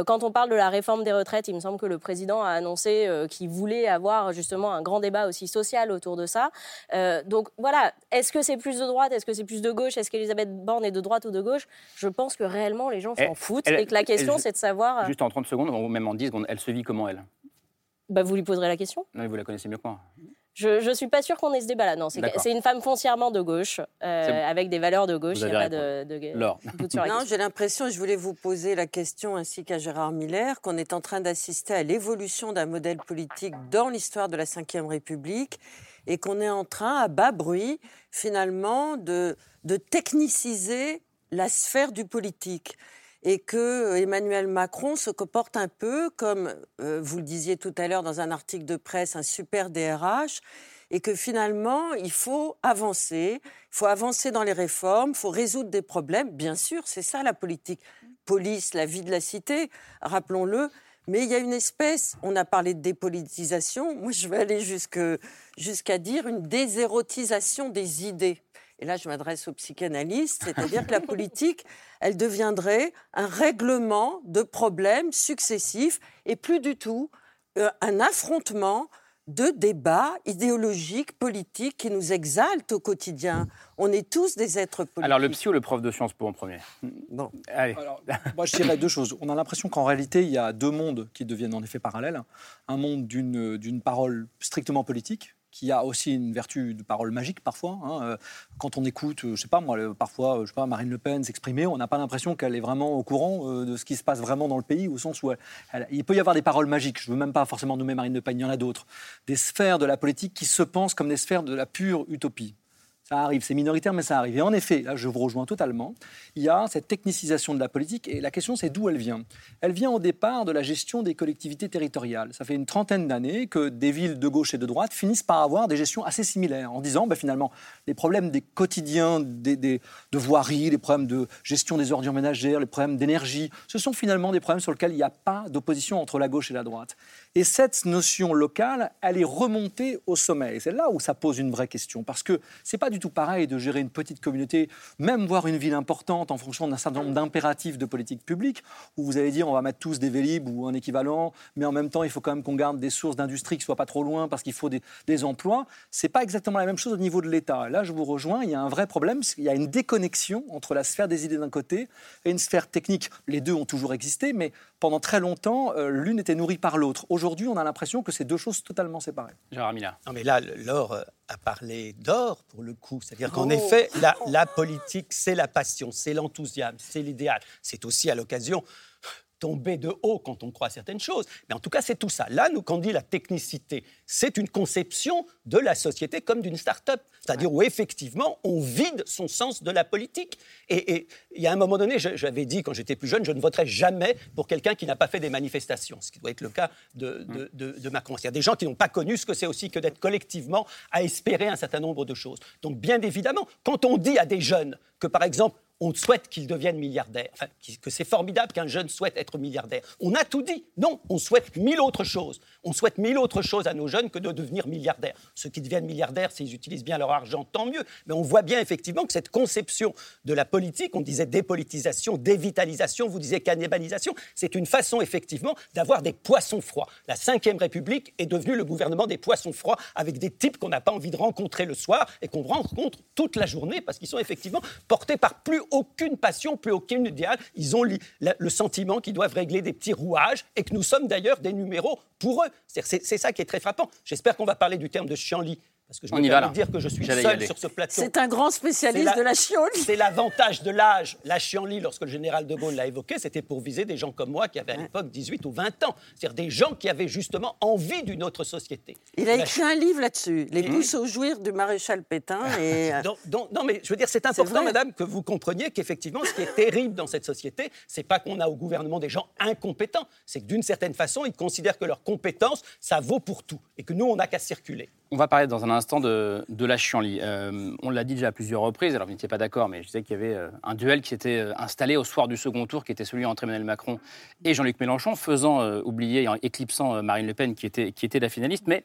[SPEAKER 3] quand on parle de la réforme des retraites, il me semble que le président a annoncé qu'il voulait avoir justement un grand débat aussi social autour de ça. donc voilà, est-ce que c'est plus de droite, est-ce que c'est plus de gauche, est-ce qu'Elisabeth Borne est de droite ou de gauche? Je pense que réellement les gens s'en foutent la question c'est de savoir.
[SPEAKER 1] Euh, juste en 30 secondes, ou même en 10 secondes, elle se vit comment elle?
[SPEAKER 3] Bah, Vous lui poserez la question.
[SPEAKER 1] Non, vous la connaissez mieux que moi.
[SPEAKER 3] Je ne suis pas sûre qu'on ait ce débat-là. Non, c'est une femme foncièrement de gauche, euh, avec des valeurs de gauche. Il n'y a pas de, de, [laughs]
[SPEAKER 8] Non, j'ai l'impression, je voulais vous poser la question ainsi qu'à Gérard Miller, qu'on est en train d'assister à l'évolution d'un modèle politique dans l'histoire de la Ve République et qu'on est en train, à bas bruit, finalement, de, de techniciser la sphère du politique et que Emmanuel Macron se comporte un peu comme, euh, vous le disiez tout à l'heure dans un article de presse, un super DRH, et que finalement, il faut avancer, il faut avancer dans les réformes, il faut résoudre des problèmes. Bien sûr, c'est ça la politique. Police, la vie de la cité, rappelons-le. Mais il y a une espèce, on a parlé de dépolitisation, moi je vais aller jusqu'à dire une désérotisation des idées et là je m'adresse aux psychanalystes, c'est-à-dire que la politique, elle deviendrait un règlement de problèmes successifs et plus du tout euh, un affrontement de débats idéologiques, politiques qui nous exaltent au quotidien. On est tous des êtres politiques.
[SPEAKER 1] Alors le psy ou le prof de sciences pour en premier?
[SPEAKER 6] Bon. Allez. moi je dirais deux choses. On a l'impression qu'en réalité il y a deux mondes qui deviennent en effet parallèles. Un monde d'une parole strictement politique, qui a aussi une vertu de parole magique parfois. Hein, euh, quand on écoute, je sais pas moi, parfois, je sais pas, Marine Le Pen s'exprimer, on n'a pas l'impression qu'elle est vraiment au courant de ce qui se passe vraiment dans le pays, au sens où il peut y avoir des paroles magiques. Je veux même pas forcément nommer Marine Le Pen, il y en a d'autres. Des sphères de la politique qui se pensent comme des sphères de la pure utopie. Ça arrive, c'est minoritaire, mais ça arrive. Et en effet, là, je vous rejoins totalement, il y a cette technicisation de la politique, et la question, c'est d'où elle vient. Elle vient au départ de la gestion des collectivités territoriales. Ça fait une trentaine d'années que des villes de gauche et de droite finissent par avoir des gestions assez similaires, en disant, ben, finalement, les problèmes des quotidiens, des, de voirie, les problèmes de gestion des ordures ménagères, les problèmes d'énergie, ce sont finalement des problèmes sur lesquels il n'y a pas d'opposition entre la gauche et la droite. Et cette notion locale, elle est remontée au sommet. Et c'est là où ça pose une vraie question. Parce que c'est pas du tout pareil de gérer une petite communauté, même voir une ville importante en fonction d'un certain nombre d'impératifs de politique publique, où vous allez dire on va mettre tous des vélib ou un équivalent, mais en même temps il faut quand même qu'on garde des sources d'industrie qui soient pas trop loin parce qu'il faut des, des emplois. C'est pas exactement la même chose au niveau de l'État. Là, je vous rejoins, il y a un vrai problème, il y a une déconnexion entre la sphère des idées d'un côté et une sphère technique. Les deux ont toujours existé, mais pendant très longtemps, euh, l'une était nourrie par l'autre. Aujourd'hui, on a l'impression que c'est deux choses totalement séparées.
[SPEAKER 1] Gérard Mila.
[SPEAKER 5] Non, mais là, Laure a parlé d'or pour le coup. C'est-à-dire qu'en oh. effet, la, la politique, c'est la passion, c'est l'enthousiasme, c'est l'idéal. C'est aussi à l'occasion tomber de haut quand on croit certaines choses. Mais en tout cas, c'est tout ça. Là, nous, quand on dit la technicité, c'est une conception de la société comme d'une start-up. C'est-à-dire où effectivement, on vide son sens de la politique. Et il y a un moment donné, j'avais dit quand j'étais plus jeune, je ne voterai jamais pour quelqu'un qui n'a pas fait des manifestations, ce qui doit être le cas de, de, de Macron. Il y a des gens qui n'ont pas connu ce que c'est aussi que d'être collectivement à espérer un certain nombre de choses. Donc bien évidemment, quand on dit à des jeunes que par exemple, on souhaite qu'ils deviennent milliardaires, enfin, que c'est formidable qu'un jeune souhaite être milliardaire. On a tout dit. Non, on souhaite mille autres choses. On souhaite mille autres choses à nos jeunes que de devenir milliardaires. Ceux qui deviennent milliardaires, s'ils utilisent bien leur argent, tant mieux. Mais on voit bien effectivement que cette conception de la politique, on disait dépolitisation, dévitalisation, vous disiez cannibalisation, c'est une façon effectivement d'avoir des poissons froids. La Ve République est devenue le gouvernement des poissons froids avec des types qu'on n'a pas envie de rencontrer le soir et qu'on rencontre toute la journée parce qu'ils sont effectivement portés par plus aucune passion, plus aucun idéal. Ils ont le sentiment qu'ils doivent régler des petits rouages et que nous sommes d'ailleurs des numéros pour eux. C'est ça qui est très frappant. J'espère qu'on va parler du terme de chienlit parce que je
[SPEAKER 1] On
[SPEAKER 5] dire que je suis seul sur ce plateau.
[SPEAKER 8] C'est un grand spécialiste de la chienlit.
[SPEAKER 5] C'est l'avantage de l'âge. La chienlit, lorsque le général de Gaulle l'a évoqué, c'était pour viser des gens comme moi qui avaient à l'époque 18 ou 20 ans. C'est-à-dire des gens qui avaient justement envie d'une autre société.
[SPEAKER 8] Il a écrit un livre là-dessus, Les pousses au jouir du maréchal Pétain. [laughs] Et...
[SPEAKER 5] Euh, non, mais je veux dire, c'est important, madame, que vous compreniez qu'effectivement, ce qui est terrible dans cette société, c'est pas qu'on a au gouvernement des gens incompétents. C'est que d'une certaine façon, ils considèrent que leur compétence, ça vaut pour tout. Et que nous, on n'a qu'à circuler.
[SPEAKER 1] On va parler dans un instant de, de la chienlit. Euh, on l'a dit déjà à plusieurs reprises, alors vous n'étiez pas d'accord, mais je sais qu'il y avait euh, un duel qui s'était euh, installé au soir du second tour, qui était celui entre Emmanuel Macron et Jean-Luc Mélenchon, faisant oublier, éclipsant Marine Le Pen, qui était, qui était la finaliste. Mais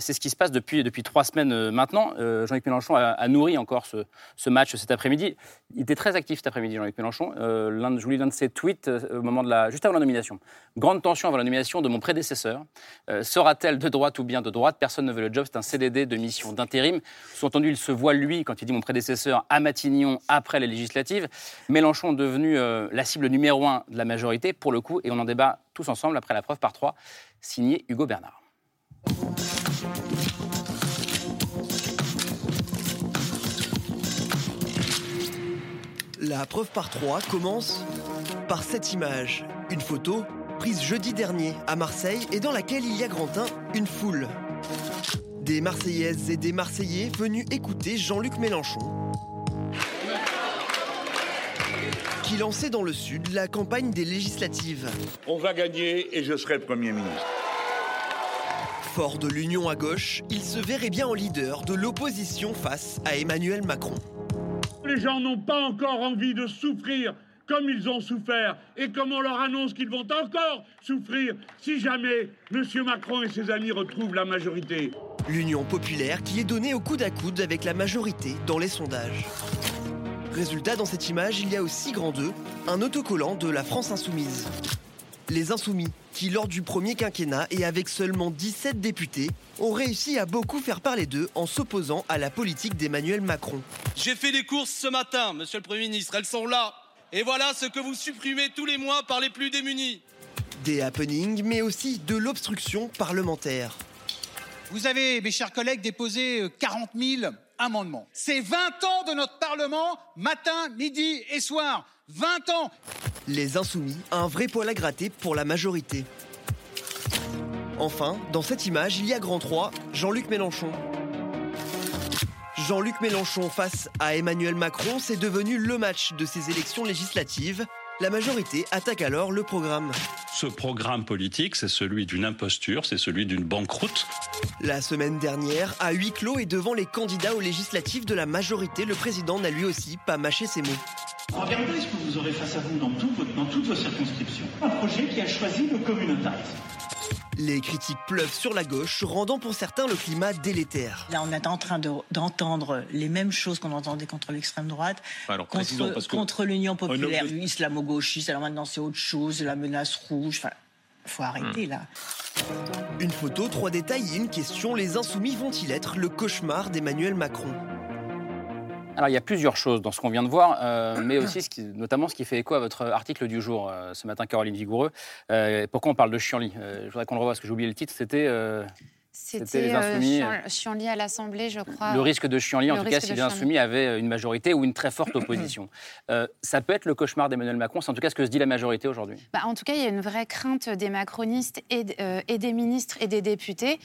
[SPEAKER 1] c'est ce qui se passe depuis, depuis trois semaines maintenant. Jean-Luc Mélenchon a, nourri encore ce, ce match cet après-midi. Il était très actif cet après-midi, Jean-Luc Mélenchon. je vous lis l'un de ses tweets au moment de la, juste avant la nomination. Grande tension avant la nomination de mon prédécesseur. Sera-t-elle de droite ou bien de droite? Personne ne veut le job, c'est un CDD de mission d'intérim. Sous-entendu, il se voit, lui, quand il dit mon prédécesseur, à Matignon après les législatives. Mélenchon devenu euh, la cible numéro un de la majorité, pour le coup, et on en débat tous ensemble après la preuve par trois, signé Hugo Bernard.
[SPEAKER 9] La preuve par trois commence par cette image. Une photo prise jeudi dernier à Marseille et dans laquelle il y a Grantin, une foule. Des Marseillaises et des Marseillais venus écouter Jean-Luc Mélenchon. Qui lançait dans le Sud la campagne des législatives.
[SPEAKER 10] On va gagner et je serai Premier ministre.
[SPEAKER 9] Fort de l'union à gauche, il se verrait bien en leader de l'opposition face à Emmanuel Macron.
[SPEAKER 10] Les gens n'ont pas encore envie de souffrir comme ils ont souffert et comme on leur annonce qu'ils vont encore souffrir si jamais M. Macron et ses amis retrouvent la majorité.
[SPEAKER 9] L'union populaire qui est donnée au coude à coude avec la majorité dans les sondages. Résultat, dans cette image, il y a aussi grand 2, un autocollant de la France insoumise. Les insoumis, qui lors du premier quinquennat et avec seulement 17 députés, ont réussi à beaucoup faire parler d'eux en s'opposant à la politique d'Emmanuel Macron.
[SPEAKER 11] J'ai fait des courses ce matin, monsieur le Premier ministre, elles sont là. Et voilà ce que vous supprimez tous les mois par les plus démunis.
[SPEAKER 9] Des happenings, mais aussi de l'obstruction parlementaire.
[SPEAKER 12] Vous avez, mes chers collègues, déposé 40 000 amendements. C'est 20 ans de notre Parlement, matin, midi et soir. 20 ans
[SPEAKER 9] Les insoumis, un vrai poil à gratter pour la majorité. Enfin, dans cette image, il y a grand 3, Jean-Luc Mélenchon. Jean-Luc Mélenchon face à Emmanuel Macron, c'est devenu le match de ces élections législatives. La majorité attaque alors le programme.
[SPEAKER 13] Ce programme politique, c'est celui d'une imposture, c'est celui d'une banqueroute.
[SPEAKER 9] La semaine dernière, à huis clos et devant les candidats aux législatives de la majorité, le président n'a lui aussi pas mâché ses mots.
[SPEAKER 14] Regardez ce que vous aurez face à vous dans, dans toutes vos circonscriptions. Un projet qui a choisi le communautarisme.
[SPEAKER 9] Les critiques pleuvent sur la gauche, rendant pour certains le climat délétère.
[SPEAKER 15] Là, on est en train d'entendre les mêmes choses qu'on entendait contre l'extrême droite, contre, contre l'Union populaire, islamo-gauchiste. Alors maintenant, c'est autre chose, la menace rouge. Enfin, faut arrêter hmm. là.
[SPEAKER 9] Une photo, trois détails et une question. Les insoumis vont-ils être le cauchemar d'Emmanuel Macron?
[SPEAKER 1] Alors, il y a plusieurs choses dans ce qu'on vient de voir, euh, mais aussi notamment ce qui fait écho à votre article du jour euh, ce matin, Caroline Vigoureux. Euh, pourquoi on parle de Chianli Je voudrais qu'on le revoie parce que j'ai oublié le titre. C'était
[SPEAKER 7] c'était les euh, insoumis. Euh, à l'Assemblée, je crois.
[SPEAKER 1] Le risque de Chianli, en tout cas, si les insoumis avaient euh, une majorité ou une très forte opposition. [clears throat] ça peut être le cauchemar d'Emmanuel Macron, c'est en tout cas ce que se dit la majorité aujourd'hui.
[SPEAKER 7] Bah, en tout cas, il y a une vraie crainte des macronistes et, et des ministres et des députés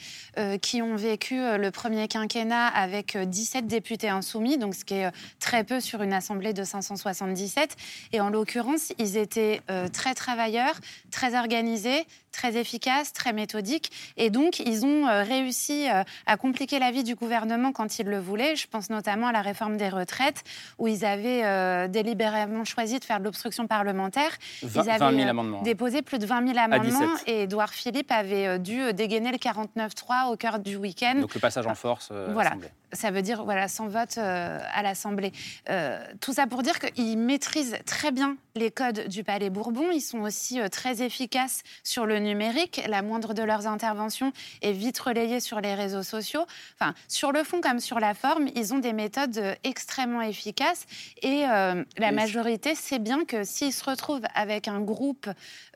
[SPEAKER 7] qui ont vécu le premier quinquennat avec 17 députés insoumis, donc ce qui est très peu sur une Assemblée de 577. Et en l'occurrence, ils étaient très travailleurs, très organisés, très efficaces, très méthodiques. Et donc, ils ont réussi euh, à compliquer la vie du gouvernement quand ils le voulaient. Je pense notamment à la réforme des retraites, où ils avaient euh, délibérément choisi de faire de l'obstruction parlementaire.
[SPEAKER 1] ils avaient euh,
[SPEAKER 7] déposé plus de 20 000 amendements et Édouard Philippe avait dû dégainer le 49-3 au cœur du week-end.
[SPEAKER 1] Donc le passage en force.
[SPEAKER 7] voilà ça veut dire voilà, sans vote euh, à l'Assemblée. Euh, tout ça pour dire qu'ils maîtrisent très bien les codes du Palais Bourbon. Ils sont aussi euh, très efficaces sur le numérique. La moindre de leurs interventions est vite sur les réseaux sociaux. Enfin, sur le fond comme sur la forme, ils ont des méthodes extrêmement efficaces. Et la majorité sait bien que s'ils se retrouvent avec un groupe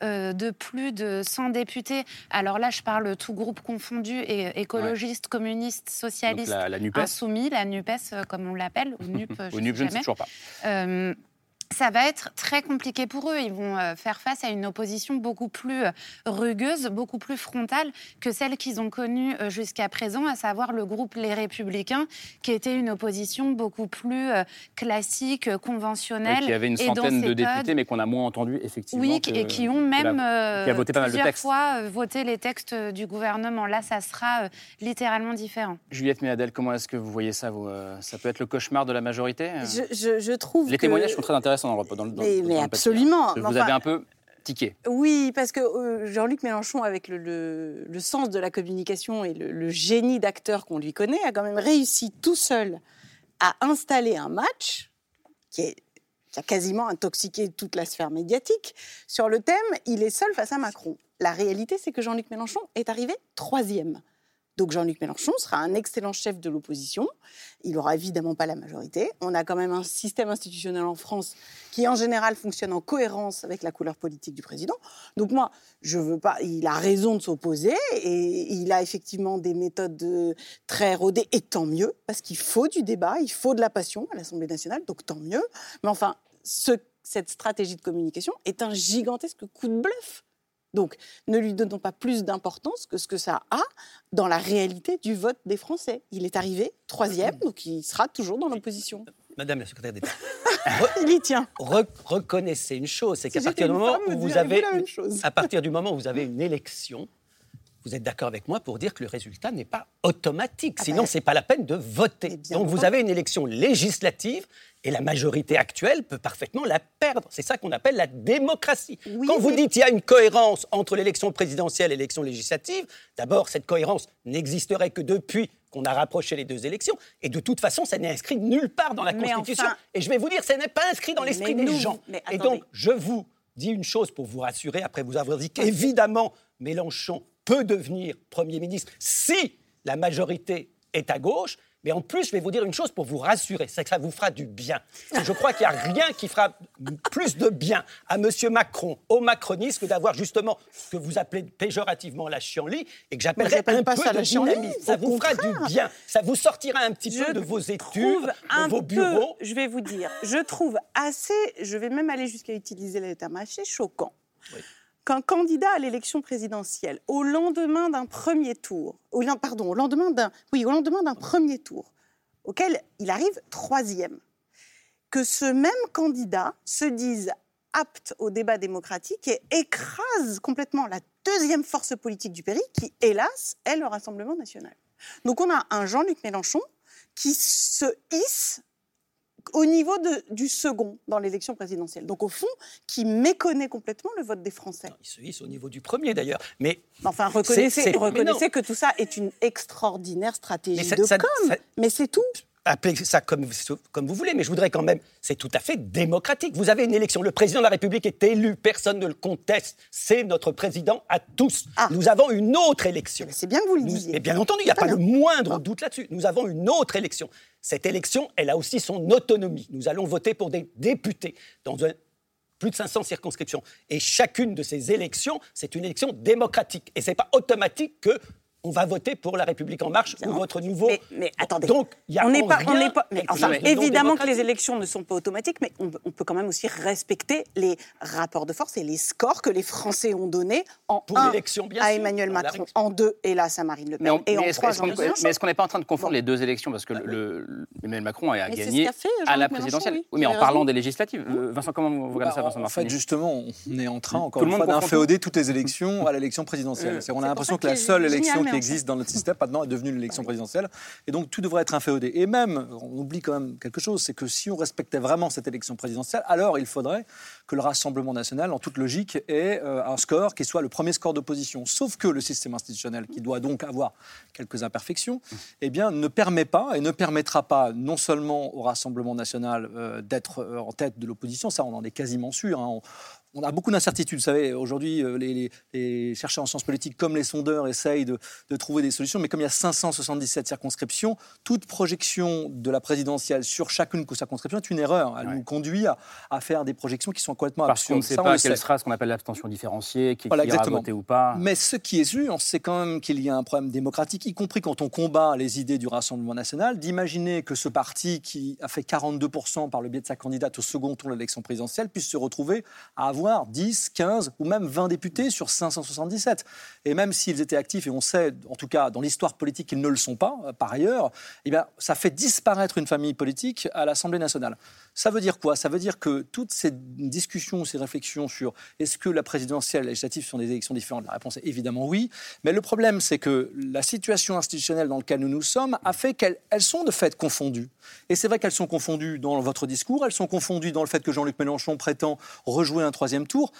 [SPEAKER 7] de plus de 100 députés, alors là, je parle tout groupe confondu, et écologistes, communistes, socialistes,
[SPEAKER 1] la, la
[SPEAKER 7] soumis, la NUPES, euh, comme on l'appelle, ou [laughs] NUP,
[SPEAKER 1] je, NUP, je ne sais toujours pas.
[SPEAKER 7] Ça va être très compliqué pour eux. Ils vont euh, faire face à une opposition beaucoup plus euh, rugueuse, beaucoup plus frontale que celle qu'ils ont connue euh, jusqu'à présent, à savoir le groupe Les Républicains, qui était une opposition beaucoup plus classique, conventionnelle. Et
[SPEAKER 1] qui avait une centaine de députés, mais qu'on a moins entendu, effectivement.
[SPEAKER 7] Oui, et qui ont même plusieurs fois voté les textes du gouvernement. Là, ça sera littéralement différent.
[SPEAKER 1] Juliette Méadel, comment est-ce que vous voyez ça vous, Ça peut être le cauchemar de la majorité
[SPEAKER 4] je, je, trouve
[SPEAKER 1] Les témoignages sont très intéressants
[SPEAKER 4] mais, absolument.
[SPEAKER 1] Vous avez un peu tiqué.
[SPEAKER 4] Oui, parce que euh, Jean-Luc Mélenchon, avec le, sens de la communication et le, génie d'acteur qu'on lui connaît, a quand même réussi tout seul à installer un match qui, qui a quasiment intoxiqué toute la sphère médiatique sur le thème il est seul face à Macron. La réalité, c'est que Jean-Luc Mélenchon est arrivé troisième. Donc Jean-Luc Mélenchon sera un excellent chef de l'opposition. Il n'aura évidemment pas la majorité. On a quand même un système institutionnel en France qui, en général, fonctionne en cohérence avec la couleur politique du président. Donc moi, je veux pas. Il a raison de s'opposer et il a effectivement des méthodes très rodées. Et tant mieux, parce qu'il faut du débat, il faut de la passion à l'Assemblée nationale. Donc tant mieux. Mais enfin, cette stratégie de communication est un gigantesque coup de bluff donc, ne lui donnons pas plus d'importance que ce que ça a dans la réalité du vote des Français. Il est arrivé troisième, donc il sera toujours dans l'opposition.
[SPEAKER 5] Madame la secrétaire d'État, [laughs]
[SPEAKER 4] il y tient.
[SPEAKER 5] reconnaissez une chose, c'est qu'à partir du moment où vous avez, à partir du moment où vous avez une élection, vous êtes d'accord avec moi pour dire que le résultat n'est pas automatique. Ah Sinon, ben, ce n'est pas la peine de voter. Donc, vous avez une élection législative et la majorité actuelle peut parfaitement la perdre. C'est ça qu'on appelle la démocratie. Quand vous dites qu'il y a une cohérence entre l'élection présidentielle et l'élection législative, d'abord, cette cohérence n'existerait que depuis qu'on a rapproché les deux élections. Et de toute façon, ça n'est inscrit nulle part dans la Constitution. Et je vais vous dire, ça n'est pas inscrit dans l'esprit des gens. Et donc, je vous dis une chose pour vous rassurer, après vous avoir dit qu'évidemment, Mélenchon peut devenir Premier ministre si la majorité est à gauche, Mais en plus, je vais vous dire une chose pour vous rassurer, c'est que ça vous fera du bien. Je crois qu'il n'y a rien qui fera plus de bien à M. Macron, au macronisme, que d'avoir justement ce que vous appelez péjorativement la chienlit et que j'appellerais un peu ça de dynamisme. Ça vous fera du bien. Ça vous sortira un petit peu de vos études, de vos bureaux.
[SPEAKER 4] je vais vous dire, je trouve assez, je vais même aller jusqu'à utiliser le terme assez choquant. Qu'un candidat à l'élection présidentielle, au lendemain d'un premier tour, au, pardon, au lendemain d'un, oui, au lendemain d'un premier tour, auquel il arrive troisième, que ce même candidat se dise apte au débat démocratique et écrase complètement la deuxième force politique du pays, qui, hélas, est le Rassemblement national. Donc on a un Jean-Luc Mélenchon qui se hisse au niveau du second dans l'élection présidentielle. Donc au fond, qui méconnaît complètement le vote des Français.
[SPEAKER 5] il se hisse au niveau du premier d'ailleurs. Mais
[SPEAKER 4] enfin, reconnaissez, reconnaissez que tout ça est une extraordinaire stratégie de com. mais c'est tout
[SPEAKER 5] appelez ça comme, comme vous voulez, mais je voudrais quand même, c'est tout à fait démocratique. Vous avez une élection, le président de la République est élu, personne ne le conteste, c'est notre président à tous. Ah. Nous avons une autre élection.
[SPEAKER 4] C'est bien que vous le disiez.
[SPEAKER 5] Mais bien entendu, il n'y a pas le moindre doute là-dessus. Nous avons une autre élection. Cette élection, elle a aussi son autonomie. Nous allons voter pour des députés dans plus de 500 circonscriptions. Et chacune de ces élections, c'est une élection démocratique. Et ce n'est pas automatique que on va voter pour la République en marche ou votre nouveau.
[SPEAKER 4] Mais, attendez. Donc, il y a on n'est pas, on pas. Mais enfin, évidemment que les élections ne sont pas automatiques, mais on, peut quand même aussi respecter les rapports de force et les scores que les Français ont donnés en
[SPEAKER 5] pour un bien
[SPEAKER 4] à Emmanuel Macron, en deux hélas à Marine Le Pen et en trois
[SPEAKER 1] Jean Mais est-ce qu'on n'est pas en train de confondre les deux élections parce que le, Emmanuel Macron a gagné à la présidentielle. Oui, mais en parlant des législatives. Euh, Vincent, comment vous regardez ça, Vincent
[SPEAKER 6] En fait, justement, on est en train encore une fois d'inféoder toutes les élections à l'élection présidentielle. On a l'impression que la seule élection qui existe dans notre système maintenant est devenu l'élection présidentielle. Et donc tout devrait être inféodé. Et même, on oublie quand même quelque chose, c'est que si on respectait vraiment cette élection présidentielle, alors il faudrait que le Rassemblement national, en toute logique, ait euh, un score qui soit le premier score d'opposition. Sauf que le système institutionnel, qui doit donc avoir quelques imperfections, eh bien, ne permet pas et ne permettra pas non seulement au Rassemblement national euh, d'être euh, en tête de l'opposition, ça on en est quasiment sûr. Hein on a beaucoup d'incertitudes. Vous savez, aujourd'hui, euh, les, chercheurs en sciences politiques, comme les sondeurs, essayent de, trouver des solutions. Mais comme il y a 577 circonscriptions, toute projection de la présidentielle sur chacune de ces circonscriptions est une erreur. Elle nous conduit à, faire des projections qui sont complètement
[SPEAKER 1] Parce absurdes. Parce qu'on ne sait pas quelle sera ce qu'on appelle l'abstention différenciée, qui, voilà, ira voter ou pas.
[SPEAKER 6] Mais ce qui est sûr, c'est quand même qu'il y a un problème démocratique, y compris quand on combat les idées du Rassemblement national, d'imaginer que ce parti qui a fait 42% par le biais de sa candidate au second tour de l'élection présidentielle puisse se retrouver à avoir 10, 15 ou même 20 députés sur 577. Et même s'ils étaient actifs, et on sait, en tout cas dans l'histoire politique, qu'ils ne le sont pas, euh, par ailleurs, eh ça fait disparaître une famille politique à l'Assemblée nationale. Ça veut dire quoi? Ça veut dire que toutes ces discussions, ces réflexions sur est-ce que la présidentielle et la législative sont des élections différentes, la réponse est évidemment oui. Mais le problème, c'est que la situation institutionnelle dans laquelle nous nous sommes a fait qu'elles sont de fait confondues. Et c'est vrai qu'elles sont confondues dans votre discours, elles sont confondues dans le fait que Jean-Luc Mélenchon prétend rejouer un troisième tour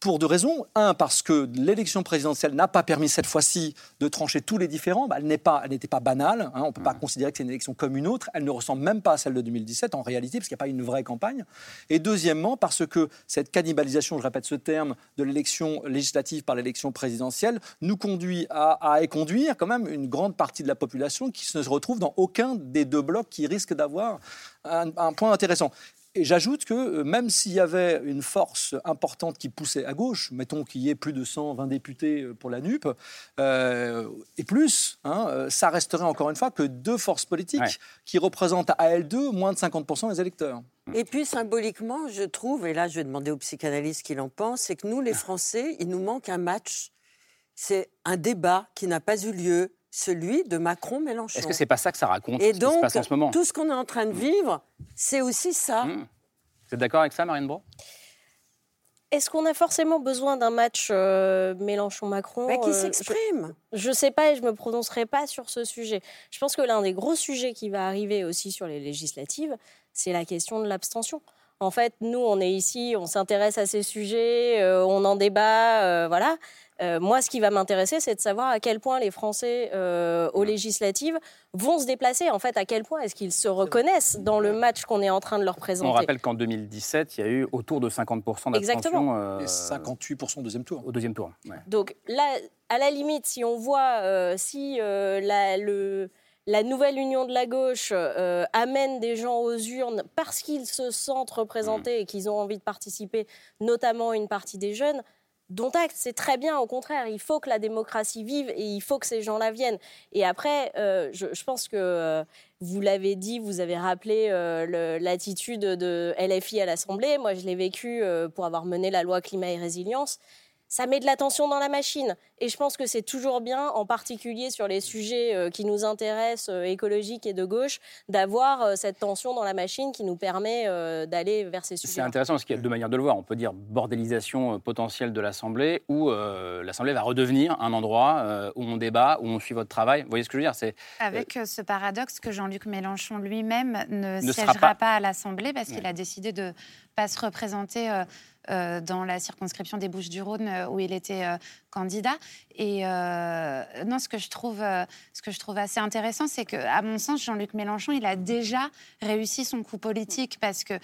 [SPEAKER 6] pour deux raisons. Un, parce que l'élection présidentielle n'a pas permis cette fois-ci de trancher tous les différents. Bah, elle n'était pas, pas, banale. Hein. On ne peut pas considérer que c'est une élection comme une autre. Elle ne ressemble même pas à celle de 2017 en réalité, parce qu'il n'y a pas une vraie campagne. Et deuxièmement, parce que cette cannibalisation, je répète ce terme, de l'élection législative par l'élection présidentielle nous conduit à, à conduire quand même une grande partie de la population qui ne se retrouve dans aucun des deux blocs qui risquent d'avoir un, point intéressant. Et j'ajoute que euh, même s'il y avait une force importante qui poussait à gauche, mettons qu'il y ait plus de 120 députés euh, pour la NUP, euh, et plus, hein, ça resterait encore une fois que deux forces politiques qui représentent à elles deux moins de 50% des électeurs.
[SPEAKER 8] Et puis symboliquement, je trouve, et là je vais demander aux psychanalystes qu'il en pense, c'est que nous les Français, il nous manque un match. C'est un débat qui n'a pas eu lieu, celui de Macron-Mélenchon.
[SPEAKER 1] Est-ce que c'est pas ça que ça raconte Et donc, en ce moment
[SPEAKER 8] tout ce qu'on est en train de vivre, c'est aussi ça. Mmh.
[SPEAKER 1] Vous êtes d'accord avec ça, Marine Bro?
[SPEAKER 3] Est-ce qu'on a forcément besoin d'un match euh, Mélenchon-Macron
[SPEAKER 8] bah, Qui euh, s'exprime
[SPEAKER 3] Je ne sais pas et je ne me prononcerai pas sur ce sujet. Je pense que l'un des gros sujets qui va arriver aussi sur les législatives, c'est la question de l'abstention. En fait, nous, on est ici, on s'intéresse à ces sujets, euh, on en débat, voilà. Euh, moi, ce qui va m'intéresser, c'est de savoir à quel point les Français euh, aux législatives vont se déplacer. En fait, à quel point est-ce qu'ils se reconnaissent dans le match qu'on est en train de leur présenter.
[SPEAKER 1] On rappelle qu'en 2017, il y a eu autour de 50% d'abstention. Exactement.
[SPEAKER 6] Euh, Et 58% au deuxième tour.
[SPEAKER 1] Au deuxième tour.
[SPEAKER 3] Donc là, à la limite, si on voit si la, le la nouvelle union de la gauche euh, amène des gens aux urnes parce qu'ils se sentent représentés et qu'ils ont envie de participer, notamment une partie des jeunes, dont acte, c'est très bien, au contraire, il faut que la démocratie vive et il faut que ces gens-là viennent. Et après, euh, je, pense que euh, vous l'avez dit, vous avez rappelé l'attitude de LFI à l'Assemblée. Moi, je l'ai vécu pour avoir mené la loi climat et résilience ça met de la tension dans la machine. Et je pense que c'est toujours bien, en particulier sur les sujets euh, qui nous intéressent, euh, écologiques et de gauche, d'avoir euh, cette tension dans la machine qui nous permet d'aller vers ces sujets.
[SPEAKER 1] C'est intéressant parce qu'il y a deux manières de le voir. On peut dire bordélisation potentielle de l'Assemblée ou l'Assemblée va redevenir un endroit où on débat, où on suit votre travail. Vous voyez ce que je veux dire?
[SPEAKER 7] C'est Avec ce paradoxe que Jean-Luc Mélenchon lui-même ne, ne siégera pas. à l'Assemblée parce qu'il a décidé de ne pas se représenter euh, dans la circonscription des Bouches-du-Rhône euh, où il était euh, candidat. Et non, ce que je trouve, ce que je trouve assez intéressant, c'est que, à mon sens, Jean-Luc Mélenchon, il a déjà réussi son coup politique parce que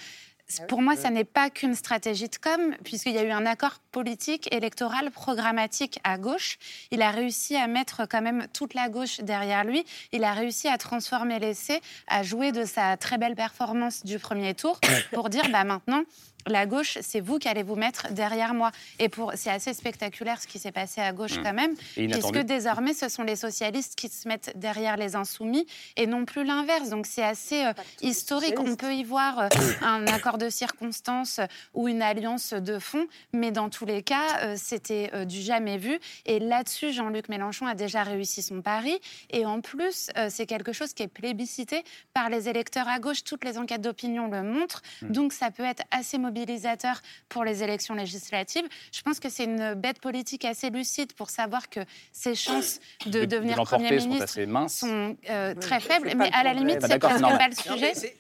[SPEAKER 7] pour moi, ça n'est pas qu'une stratégie de com, puisqu'il y a eu un accord politique, électoral, programmatique à gauche. Il a réussi à mettre quand même toute la gauche derrière lui. Il a réussi à transformer l'essai, à jouer de sa très belle performance du premier tour pour dire bah, maintenant, la gauche, c'est vous qui allez vous mettre derrière moi. Et pour, c'est assez spectaculaire ce qui s'est passé à gauche mmh. quand même, puisque désormais ce sont les socialistes qui se mettent derrière les insoumis et non plus l'inverse. Donc c'est assez euh, historique. On peut y voir euh, [coughs] un accord de circonstances ou une alliance de fond, mais dans tous les cas, euh, c'était du jamais vu. Et là-dessus, Jean-Luc Mélenchon a déjà réussi son pari. Et en plus, c'est quelque chose qui est plébiscité par les électeurs à gauche. Toutes les enquêtes d'opinion le montrent. Mmh. Donc ça peut être assez mobilisant mobilisateur pour les élections législatives. Je pense que c'est une bête politique assez lucide pour savoir que ses chances de, devenir Premier ministre sont, euh, très faibles. Mais à la limite, c'est presque pas le sujet.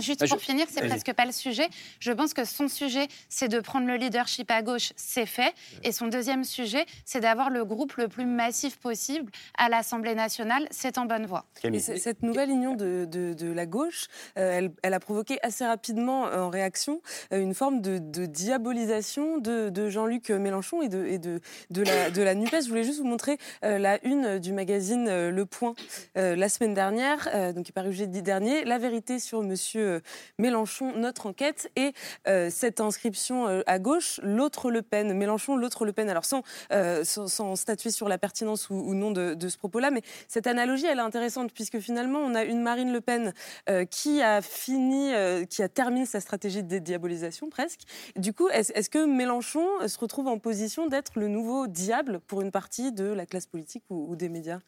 [SPEAKER 7] juste pour finir, c'est presque pas le sujet. Je pense que son sujet, c'est de prendre le leadership à gauche, c'est fait. Et son deuxième sujet, c'est d'avoir le groupe le plus massif possible à l'Assemblée nationale. C'est en bonne voie.
[SPEAKER 2] Et cette nouvelle union de, de, la gauche, euh, elle, elle, a provoqué assez rapidement euh, en réaction une forme de, diabolisation de, Jean-Luc Mélenchon et, de, de, la, NUPES. Je voulais juste vous montrer euh, la une du magazine euh, Le Point euh, la semaine dernière, donc qui est paru jeudi dernier, La vérité sur Monsieur Mélenchon, notre enquête, et cette inscription à gauche, l'autre Le Pen, Mélenchon, l'autre Le Pen. Alors sans, sans, statuer sur la pertinence ou, non de, ce propos-là, mais cette analogie, elle est intéressante puisque finalement, on a une Marine Le Pen qui a fini, qui a terminé sa stratégie de dédiabolisation presque. Du coup, est-ce que Mélenchon se retrouve en position d'être le nouveau diable pour une partie de la classe politique ou, des médias?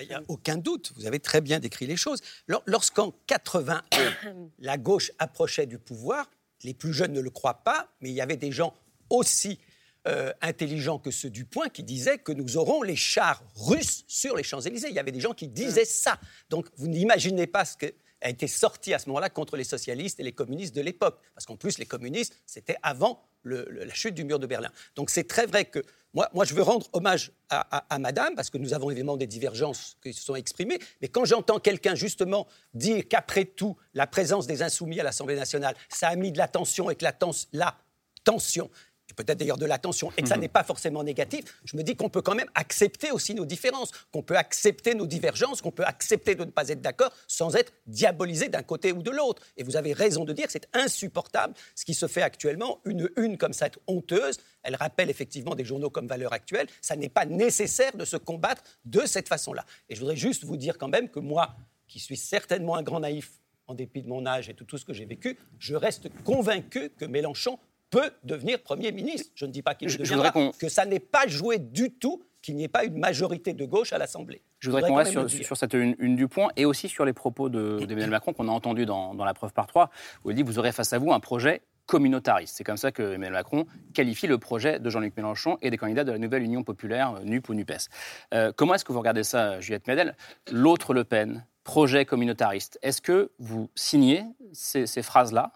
[SPEAKER 5] Il n'y a aucun doute, vous avez très bien décrit les choses. Lorsqu'en 81, [coughs] la gauche approchait du pouvoir, les plus jeunes ne le croient pas, mais il y avait des gens aussi euh, intelligents que ceux du point qui disaient que nous aurons les chars russes sur les Champs-Élysées. Il y avait des gens qui disaient ça. Donc vous n'imaginez pas ce que a été sorti à ce moment-là contre les socialistes et les communistes de l'époque. Parce qu'en plus, les communistes, c'était avant la chute du mur de Berlin. Donc c'est très vrai que moi, moi, je veux rendre hommage à, Madame, parce que nous avons évidemment des divergences qui se sont exprimées, mais quand j'entends quelqu'un justement dire qu'après tout, la présence des insoumis à l'Assemblée nationale, ça a mis de la tension et que la, la tension peut-être d'ailleurs de l'attention, et que ça mhm. n'est pas forcément négatif, je me dis qu'on peut quand même accepter aussi nos différences, qu'on peut accepter nos divergences, qu'on peut accepter de ne pas être d'accord sans être diabolisé d'un côté ou de l'autre. Et vous avez raison de dire que c'est insupportable ce qui se fait actuellement, une une comme ça honteuse. Elle rappelle effectivement des journaux comme Valeurs Actuelles. Ça n'est pas nécessaire de se combattre de cette façon-là. Et je voudrais juste vous dire quand même que moi, qui suis certainement un grand naïf en dépit de mon âge et de tout ce que j'ai vécu, je reste convaincu que Mélenchon peut devenir Premier ministre. Je ne dis pas qu'il le deviendra, que ça n'est pas joué du tout qu'il n'y ait pas une majorité de gauche à l'Assemblée.
[SPEAKER 1] Je voudrais, qu'on reste sur, cette une, du point et aussi sur les propos d'Emmanuel Macron qu'on a entendus dans, la preuve par trois, où il dit vous aurez face à vous un projet communautariste. C'est comme ça que Emmanuel Macron qualifie le projet de Jean-Luc Mélenchon et des candidats de la nouvelle Union populaire, NUP ou NUPES. Euh, comment est-ce que vous regardez ça, Juliette Médel? L'autre Le Pen, projet communautariste. Est-ce que vous signez ces phrases-là?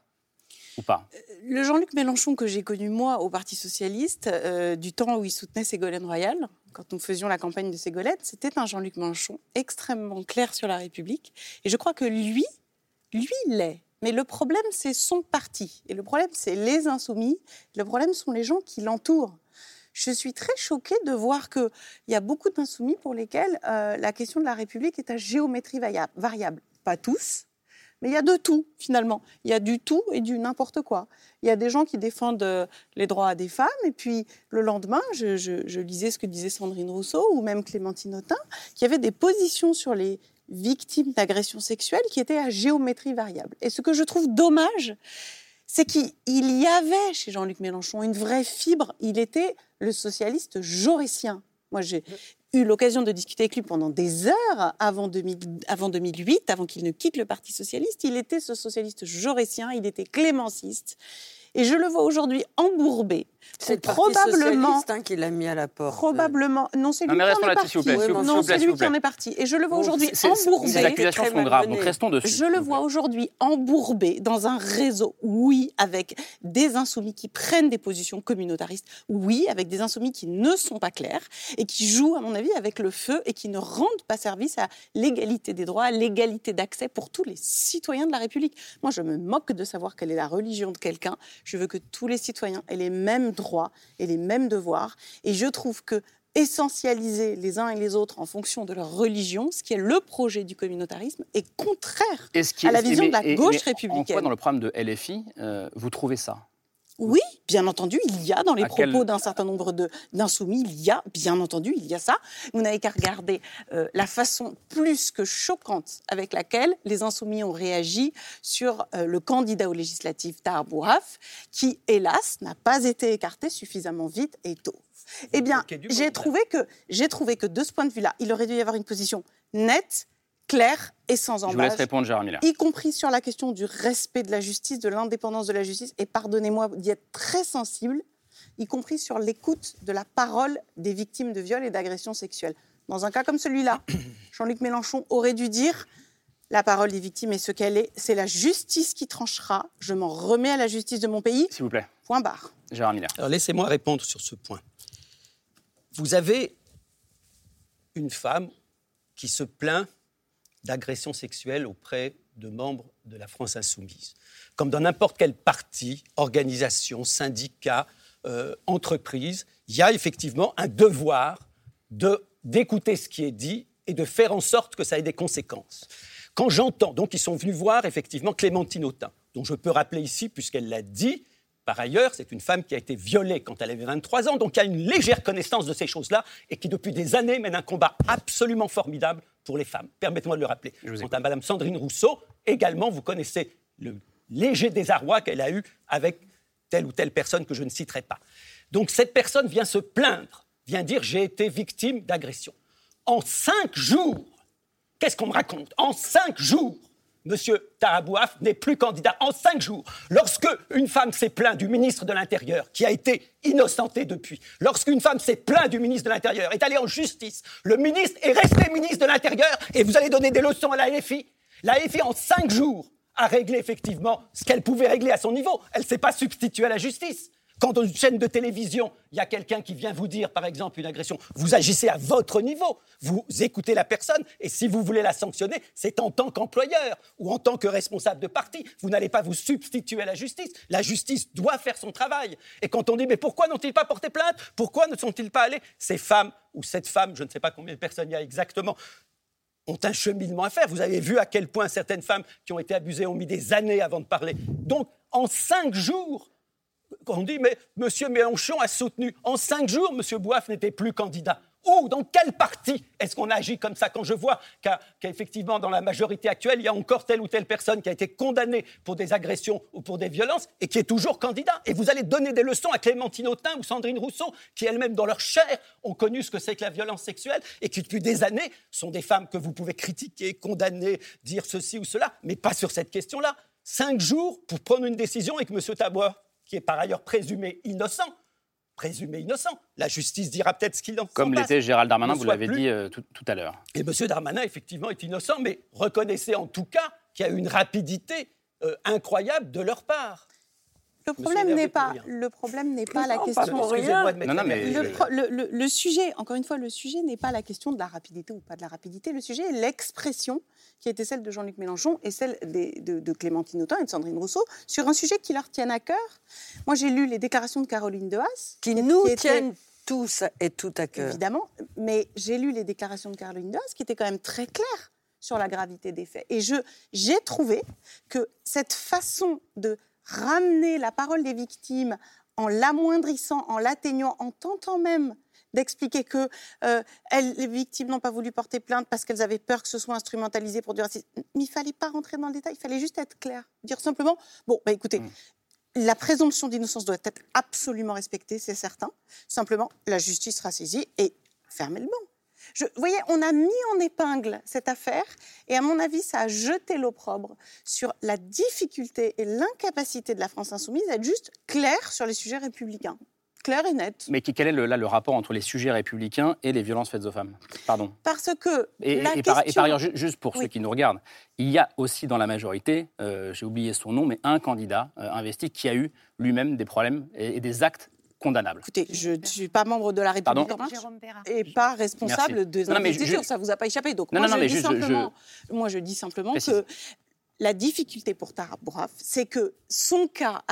[SPEAKER 1] Pas? Euh,
[SPEAKER 4] Le Jean-Luc Mélenchon que j'ai connu moi au Parti socialiste, euh, du temps où il soutenait Ségolène Royal, quand nous faisions la campagne de Ségolène, c'était un Jean-Luc Mélenchon extrêmement clair sur la République. Et je crois que lui, lui l'est. Mais le problème, c'est son parti. Et le problème, c'est les insoumis. Le problème sont les gens qui l'entourent. je suis très choquée de voir qu'il y a beaucoup d'insoumis pour lesquels euh, la question de la République est à géométrie variable. Pas tous, mais il y a de tout, finalement. Il y a du tout et du n'importe quoi. Il y a des gens qui défendent euh, les droits des femmes, et puis le lendemain, je, lisais ce que disait Sandrine Rousseau ou même Clémentine Autain, qui avaient des positions sur les victimes d'agressions sexuelles qui étaient à géométrie variable. Et ce que je trouve dommage, c'est qu'il y avait chez Jean-Luc Mélenchon une vraie fibre. Il était le socialiste jaurétien. Moi, j'ai eu l'occasion de discuter avec lui pendant des heures avant, 2008, avant qu'il ne quitte le Parti socialiste. Il était ce socialiste jaurétien, il était clémenciste. Et je le vois aujourd'hui embourbé
[SPEAKER 8] c'est probablement hein, qui l'a mis à la porte.
[SPEAKER 4] Probablement. Non, c'est lui qui en est parti. non, c'est lui qui en est parti. Et je le vois aujourd'hui embourbé.
[SPEAKER 1] Ces accusations sont graves, donc restons dessus.
[SPEAKER 4] Je le vois aujourd'hui embourbé dans un réseau, oui, avec des insoumis qui prennent des positions communautaristes, oui, avec des insoumis qui ne sont pas clairs et qui jouent, à mon avis, avec le feu et qui ne rendent pas service à l'égalité des droits, à l'égalité d'accès pour tous les citoyens de la République. Moi, je me moque de savoir quelle est la religion de quelqu'un. Je veux que tous les citoyens aient les mêmes droits et les mêmes devoirs. Et je trouve que essentialiser les uns et les autres en fonction de leur religion, ce qui est le projet du communautarisme, est contraire à la vision de la gauche républicaine. En
[SPEAKER 1] quoi, dans le programme de LFI, euh, vous trouvez ça?
[SPEAKER 4] Oui, bien entendu, il y a dans les propos d'un certain nombre d'insoumis, il y a, bien entendu, il y a ça. Vous n'avez qu'à regarder euh, la façon plus que choquante avec laquelle les insoumis ont réagi sur euh, le candidat aux législatives Tarbouaf, qui, hélas, n'a pas été écarté suffisamment vite et tôt. Eh bien, j'ai trouvé, que, j'ai trouvé que de ce point de vue-là, il aurait dû y avoir une position nette, clair et sans embâche.
[SPEAKER 1] Je vous laisse répondre, Gérard
[SPEAKER 4] Y compris sur la question du respect de la justice, de l'indépendance de la justice, et pardonnez-moi d'y être très sensible, y compris sur l'écoute de la parole des victimes de viols et d'agressions sexuelles. Dans un cas comme celui-là, [coughs] Jean-Luc Mélenchon aurait dû dire la parole des victimes est ce qu'elle est. C'est la justice qui tranchera. Je m'en remets à la justice de mon pays.
[SPEAKER 1] S'il vous plaît.
[SPEAKER 4] Point barre.
[SPEAKER 1] Gérard Miller.
[SPEAKER 5] Alors laissez-moi répondre sur ce point. Vous avez une femme qui se plaint d'agressions sexuelles auprès de membres de la France insoumise. Comme dans n'importe quel parti, organisation, syndicat, euh, entreprise, il y a effectivement un devoir d'écouter ce qui est dit et de faire en sorte que ça ait des conséquences. Quand j'entends, donc ils sont venus voir effectivement Clémentine Autain, dont je peux rappeler ici, puisqu'elle l'a dit, par ailleurs, c'est une femme qui a été violée quand elle avait 23 ans, donc qui a une légère connaissance de ces choses-là et qui, depuis des années, mène un combat absolument formidable pour les femmes. Permettez-moi de le rappeler. Quant à Mme Sandrine Rousseau, également, vous connaissez le léger désarroi qu'elle a eu avec telle ou telle personne que je ne citerai pas. Donc cette personne vient se plaindre, vient dire j'ai été victime d'agression. En cinq jours, qu'est-ce qu'on me raconte? En cinq jours, Monsieur Tarabouaf n'est plus candidat en cinq jours. Lorsque une femme s'est plainte du ministre de l'Intérieur, qui a été innocenté depuis, lorsqu'une femme s'est plainte du ministre de l'Intérieur, est allée en justice, le ministre est resté ministre de l'Intérieur et vous allez donner des leçons à la FI. La FI, en cinq jours, a réglé effectivement ce qu'elle pouvait régler à son niveau. Elle ne s'est pas substituée à la justice. Quand dans une chaîne de télévision, il y a quelqu'un qui vient vous dire, par exemple, une agression, vous agissez à votre niveau, vous écoutez la personne, et si vous voulez la sanctionner, c'est en tant qu'employeur ou en tant que responsable de parti. Vous n'allez pas vous substituer à la justice. La justice doit faire son travail. Et quand on dit, mais pourquoi n'ont-ils pas porté plainte? Pourquoi ne sont-ils pas allés? Ces femmes, ou cette femme, je ne sais pas combien de personnes il y a exactement, ont un cheminement à faire. Vous avez vu à quel point certaines femmes qui ont été abusées ont mis des années avant de parler. Donc, en cinq jours, on dit, mais M. Mélenchon a soutenu. En cinq jours, M. Bouaf n'était plus candidat. Où, dans quel parti est-ce qu'on agit comme ça quand je vois qu'effectivement, dans la majorité actuelle, il y a encore telle ou telle personne qui a été condamnée pour des agressions ou pour des violences et qui est toujours candidat? Et vous allez donner des leçons à Clémentine Autain ou Sandrine Rousseau, qui elles-mêmes, dans leur chair, ont connu ce que c'est que la violence sexuelle et qui, depuis des années, sont des femmes que vous pouvez critiquer, condamner, dire ceci ou cela, mais pas sur cette question-là. Cinq jours pour prendre une décision et que M. Tabois qui est par ailleurs présumé innocent, présumé innocent. La justice dira peut-être ce qu'il en
[SPEAKER 1] Comme l'était Gérald Darmanin, vous l'avez dit euh, tout, à l'heure.
[SPEAKER 5] Et M. Darmanin, effectivement, est innocent, mais reconnaissez en tout cas qu'il y a une rapidité euh, incroyable de leur part.
[SPEAKER 4] Le problème n'est pas, le problème n'est pas la question.
[SPEAKER 1] non, non, mais
[SPEAKER 4] le, le, sujet, encore une fois, le sujet n'est pas la question de la rapidité ou pas de la rapidité. Le sujet est l'expression qui était celle de Jean-Luc Mélenchon et celle de, Clémentine Autain et de Sandrine Rousseau sur un sujet qui leur tient à cœur. Moi, j'ai lu les déclarations de Caroline Haas.
[SPEAKER 8] Qui nous tiennent tous et tout à cœur.
[SPEAKER 4] Évidemment, mais j'ai lu les déclarations de Caroline Doss qui étaient quand même très claires sur la gravité des faits. Et j'ai trouvé que cette façon de ramener la parole des victimes en l'amoindrissant, en l'atténuant, en tentant même d'expliquer que euh, les victimes n'ont pas voulu porter plainte parce qu'elles avaient peur que ce soit instrumentalisé pour du racisme. Mais il fallait pas rentrer dans le détail, il fallait juste être clair, dire simplement bon, bah écoutez. Mm. La présomption d'innocence doit être absolument respectée, c'est certain. Simplement, la justice sera saisie et fermez le banc. Je, vous voyez, on a mis en épingle cette affaire et à mon avis, ça a jeté l'opprobre sur la difficulté et l'incapacité de la France insoumise à être juste claire sur les sujets républicains. Claire et nette.
[SPEAKER 1] Mais quel est le, là le rapport entre les sujets républicains et les violences faites aux femmes? Pardon.
[SPEAKER 4] Parce que.
[SPEAKER 1] Et,
[SPEAKER 4] la
[SPEAKER 1] par, ailleurs, juste pour ceux qui nous regardent, il y a aussi dans la majorité, euh, j'ai oublié son nom, mais un candidat euh, investi qui a eu lui-même des problèmes et des actes condamnable.
[SPEAKER 4] Écoutez, je ne suis pas membre de la République et pas responsable des investitures. Ça ne vous a pas échappé. Donc moi, je dis simplement, moi, je dis simplement que la difficulté pour Tara Bouraf, c'est que son cas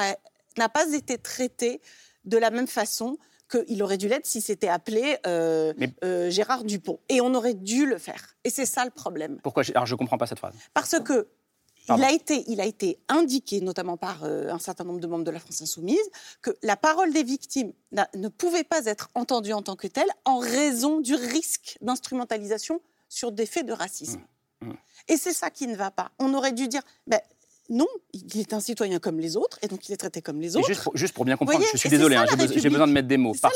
[SPEAKER 4] n'a pas été traité de la même façon qu'il aurait dû l'être si c'était appelé euh, euh, Gérard Dupont. Et on aurait dû le faire. Et c'est ça le problème.
[SPEAKER 1] Pourquoi Alors je ne comprends pas cette phrase.
[SPEAKER 4] Parce que il a, été, il a été indiqué, notamment par euh, un certain nombre de membres de la France insoumise, que la parole des victimes ne pouvait pas être entendue en tant que telle en raison du risque d'instrumentalisation sur des faits de racisme. Mmh, mmh. Et c'est ça qui ne va pas. On aurait dû dire, ben, non, il est un citoyen comme les autres, et donc il est traité comme les autres.
[SPEAKER 1] Juste pour, bien comprendre, je suis désolé, hein, j'ai besoin de mettre des mots. Parce,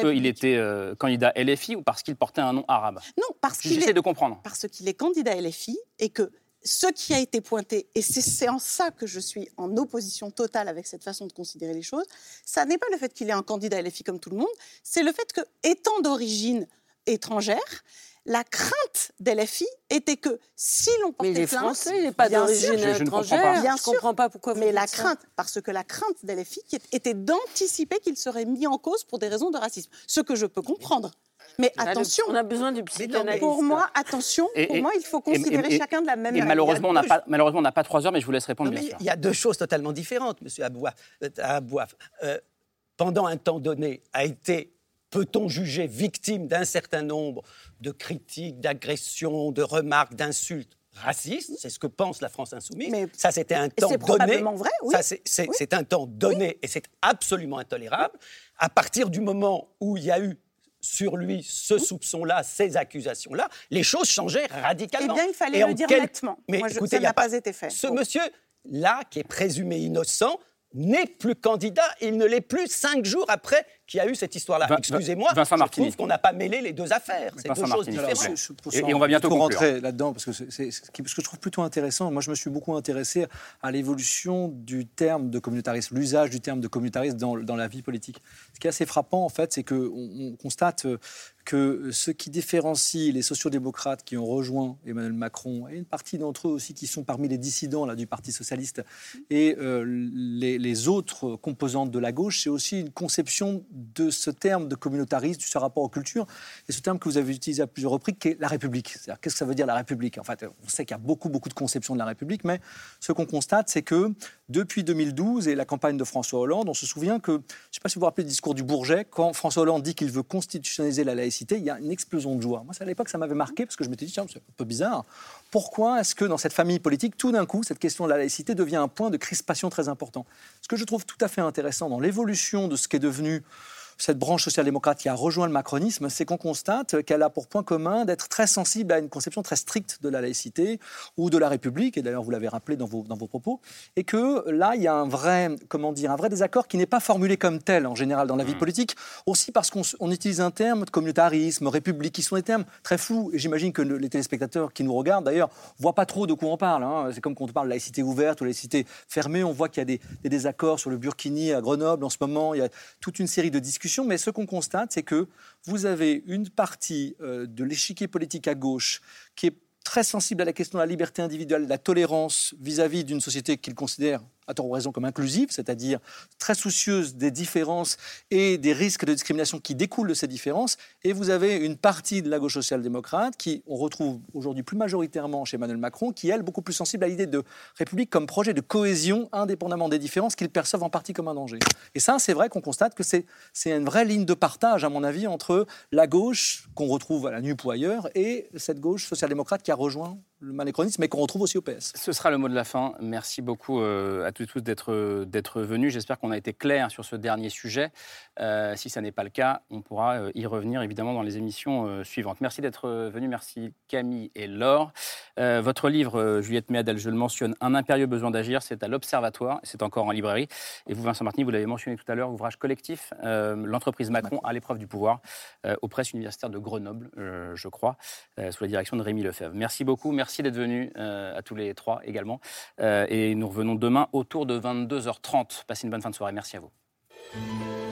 [SPEAKER 1] qu'il était euh, candidat LFI ou parce qu'il portait un nom arabe?
[SPEAKER 4] Non, parce qu'il
[SPEAKER 1] J'essaie de comprendre.
[SPEAKER 4] Parce qu'il est candidat LFI et que ce qui a été pointé, et c'est en ça que je suis en opposition totale avec cette façon de considérer les choses, ça n'est pas le fait qu'il est un candidat LFI comme tout le monde, c'est le fait que, étant d'origine étrangère, la crainte d'LFI était que si l'on portait
[SPEAKER 8] mais les Français, il n'est pas d'origine étrangère.
[SPEAKER 4] Bien je ne comprends pas pourquoi. mais la crainte, parce que la crainte d'LFI était d'anticiper qu'il serait mis en cause pour des raisons de racisme, ce que je peux comprendre. Mais attention,
[SPEAKER 8] on a besoin du psychanalyste.
[SPEAKER 4] Pour moi, attention, pour moi, il faut considérer chacun de la même
[SPEAKER 1] manière. Et malheureusement, on n'a pas, malheureusement, on n'a pas trois heures, mais je vous laisse répondre, bien sûr.
[SPEAKER 5] Il y a deux choses totalement différentes, Monsieur Abouaf. Euh, euh, pendant un temps donné, a été peut-on juger victime d'un certain nombre de critiques, d'agressions, de remarques, d'insultes racistes? C'est ce que pense la France insoumise. Mais ça, c'était un temps donné.
[SPEAKER 4] Vrai, oui.
[SPEAKER 5] C'est un temps donné et c'est absolument intolérable. À partir du moment où il y a eu sur lui ce soupçon-là, ces accusations-là, les choses changeaient radicalement.
[SPEAKER 4] Eh bien, il fallait le dire nettement. Mais écoutez, ça n'a pas été fait.
[SPEAKER 5] Ce monsieur-là, qui est présumé innocent, n'est plus candidat. Il ne l'est plus cinq jours après qu'il y a eu cette histoire-là. Excusez-moi, je trouve qu'on n'a pas mêlé les deux affaires. C'est deux choses différentes.
[SPEAKER 1] Et, on va bientôt
[SPEAKER 6] rentrer là-dedans, parce que c'est ce que je trouve plutôt intéressant. Moi, je me suis beaucoup intéressé à l'évolution du terme de communautarisme, l'usage du terme de communautarisme dans, dans, la vie politique. Ce qui est assez frappant, en fait, c'est qu'on on constate que ce qui différencie les sociodémocrates qui ont rejoint Emmanuel Macron et une partie d'entre eux aussi qui sont parmi les dissidents là, du Parti socialiste et euh, les, autres composantes de la gauche, c'est aussi une conception de ce terme de communautarisme, de ce rapport aux cultures, et ce terme que vous avez utilisé à plusieurs reprises, qui est la République. C'est-à-dire, qu'est-ce que ça veut dire la République? En fait, on sait qu'il y a beaucoup, beaucoup de conceptions de la République, mais ce qu'on constate, c'est que depuis 2012 et la campagne de François Hollande, on se souvient que, je ne sais pas si vous vous rappelez le discours du Bourget, quand François Hollande dit qu'il veut constitutionnaliser la laïcité, il y a une explosion de joie. Moi, à l'époque, ça m'avait marqué parce que je m'étais dit, tiens, c'est un peu bizarre. Pourquoi est-ce que dans cette famille politique, tout d'un coup, cette question de la laïcité devient un point de crispation très important? Ce que je trouve tout à fait intéressant dans l'évolution de ce qui est devenu cette branche social-démocrate qui a rejoint le macronisme, c'est qu'on constate qu'elle a pour point commun d'être très sensible à une conception très stricte de la laïcité ou de la République, et d'ailleurs vous l'avez rappelé dans vos, dans vos propos, et que là, il y a un vrai, comment dire, un vrai désaccord qui n'est pas formulé comme tel en général dans la vie mmh. politique, aussi parce qu'on utilise un terme de communautarisme, république, qui sont des termes très flous, et j'imagine que les téléspectateurs qui nous regardent d'ailleurs voient pas trop de quoi on parle. Hein. C'est comme quand on parle de laïcité ouverte ou laïcité fermée, on voit qu'il y a des, des désaccords sur le Burkini à Grenoble en ce moment, il y a toute une série de discussions mais ce qu'on constate, c'est que vous avez une partie euh, de l'échiquier politique à gauche qui est très sensible à la question de la liberté individuelle, de la tolérance vis-à-vis d'une société qu'il considère à tort ou raison, comme inclusive, c'est-à-dire très soucieuse des différences et des risques de discrimination qui découlent de ces différences. Et vous avez une partie de la gauche social-démocrate qui, on retrouve aujourd'hui plus majoritairement chez Emmanuel Macron, qui elle, beaucoup plus sensible à l'idée de République comme projet de cohésion indépendamment des différences qu'ils perçoivent en partie comme un danger. Et ça, c'est vrai qu'on constate que c'est une vraie ligne de partage, à mon avis, entre la gauche qu'on retrouve à la NUP ou ailleurs et cette gauche social-démocrate qui a rejoint le maléchronisme, mais qu'on retrouve aussi au PS.
[SPEAKER 1] Ce sera le mot de la fin. Merci beaucoup euh, à tous et tous d'être, d'être venus. J'espère qu'on a été clair sur ce dernier sujet. Euh, si ça n'est pas le cas, on pourra euh, y revenir évidemment dans les émissions suivantes. Merci d'être venus. Merci Camille et Laure. votre livre, Juliette Méadel, je le mentionne, Un impérieux besoin d'agir, c'est à l'Observatoire. C'est encore en librairie. Et vous, Vincent Martini, vous l'avez mentionné tout à l'heure, ouvrage collectif, l'entreprise Macron à l'épreuve du pouvoir, aux presses universitaires de Grenoble, je crois, sous la direction de Rémi Lefebvre. Merci beaucoup. Merci Merci d'être venus euh, à tous les trois également. Euh, et nous revenons demain autour de 22h30. Passez une bonne fin de soirée. Merci à vous.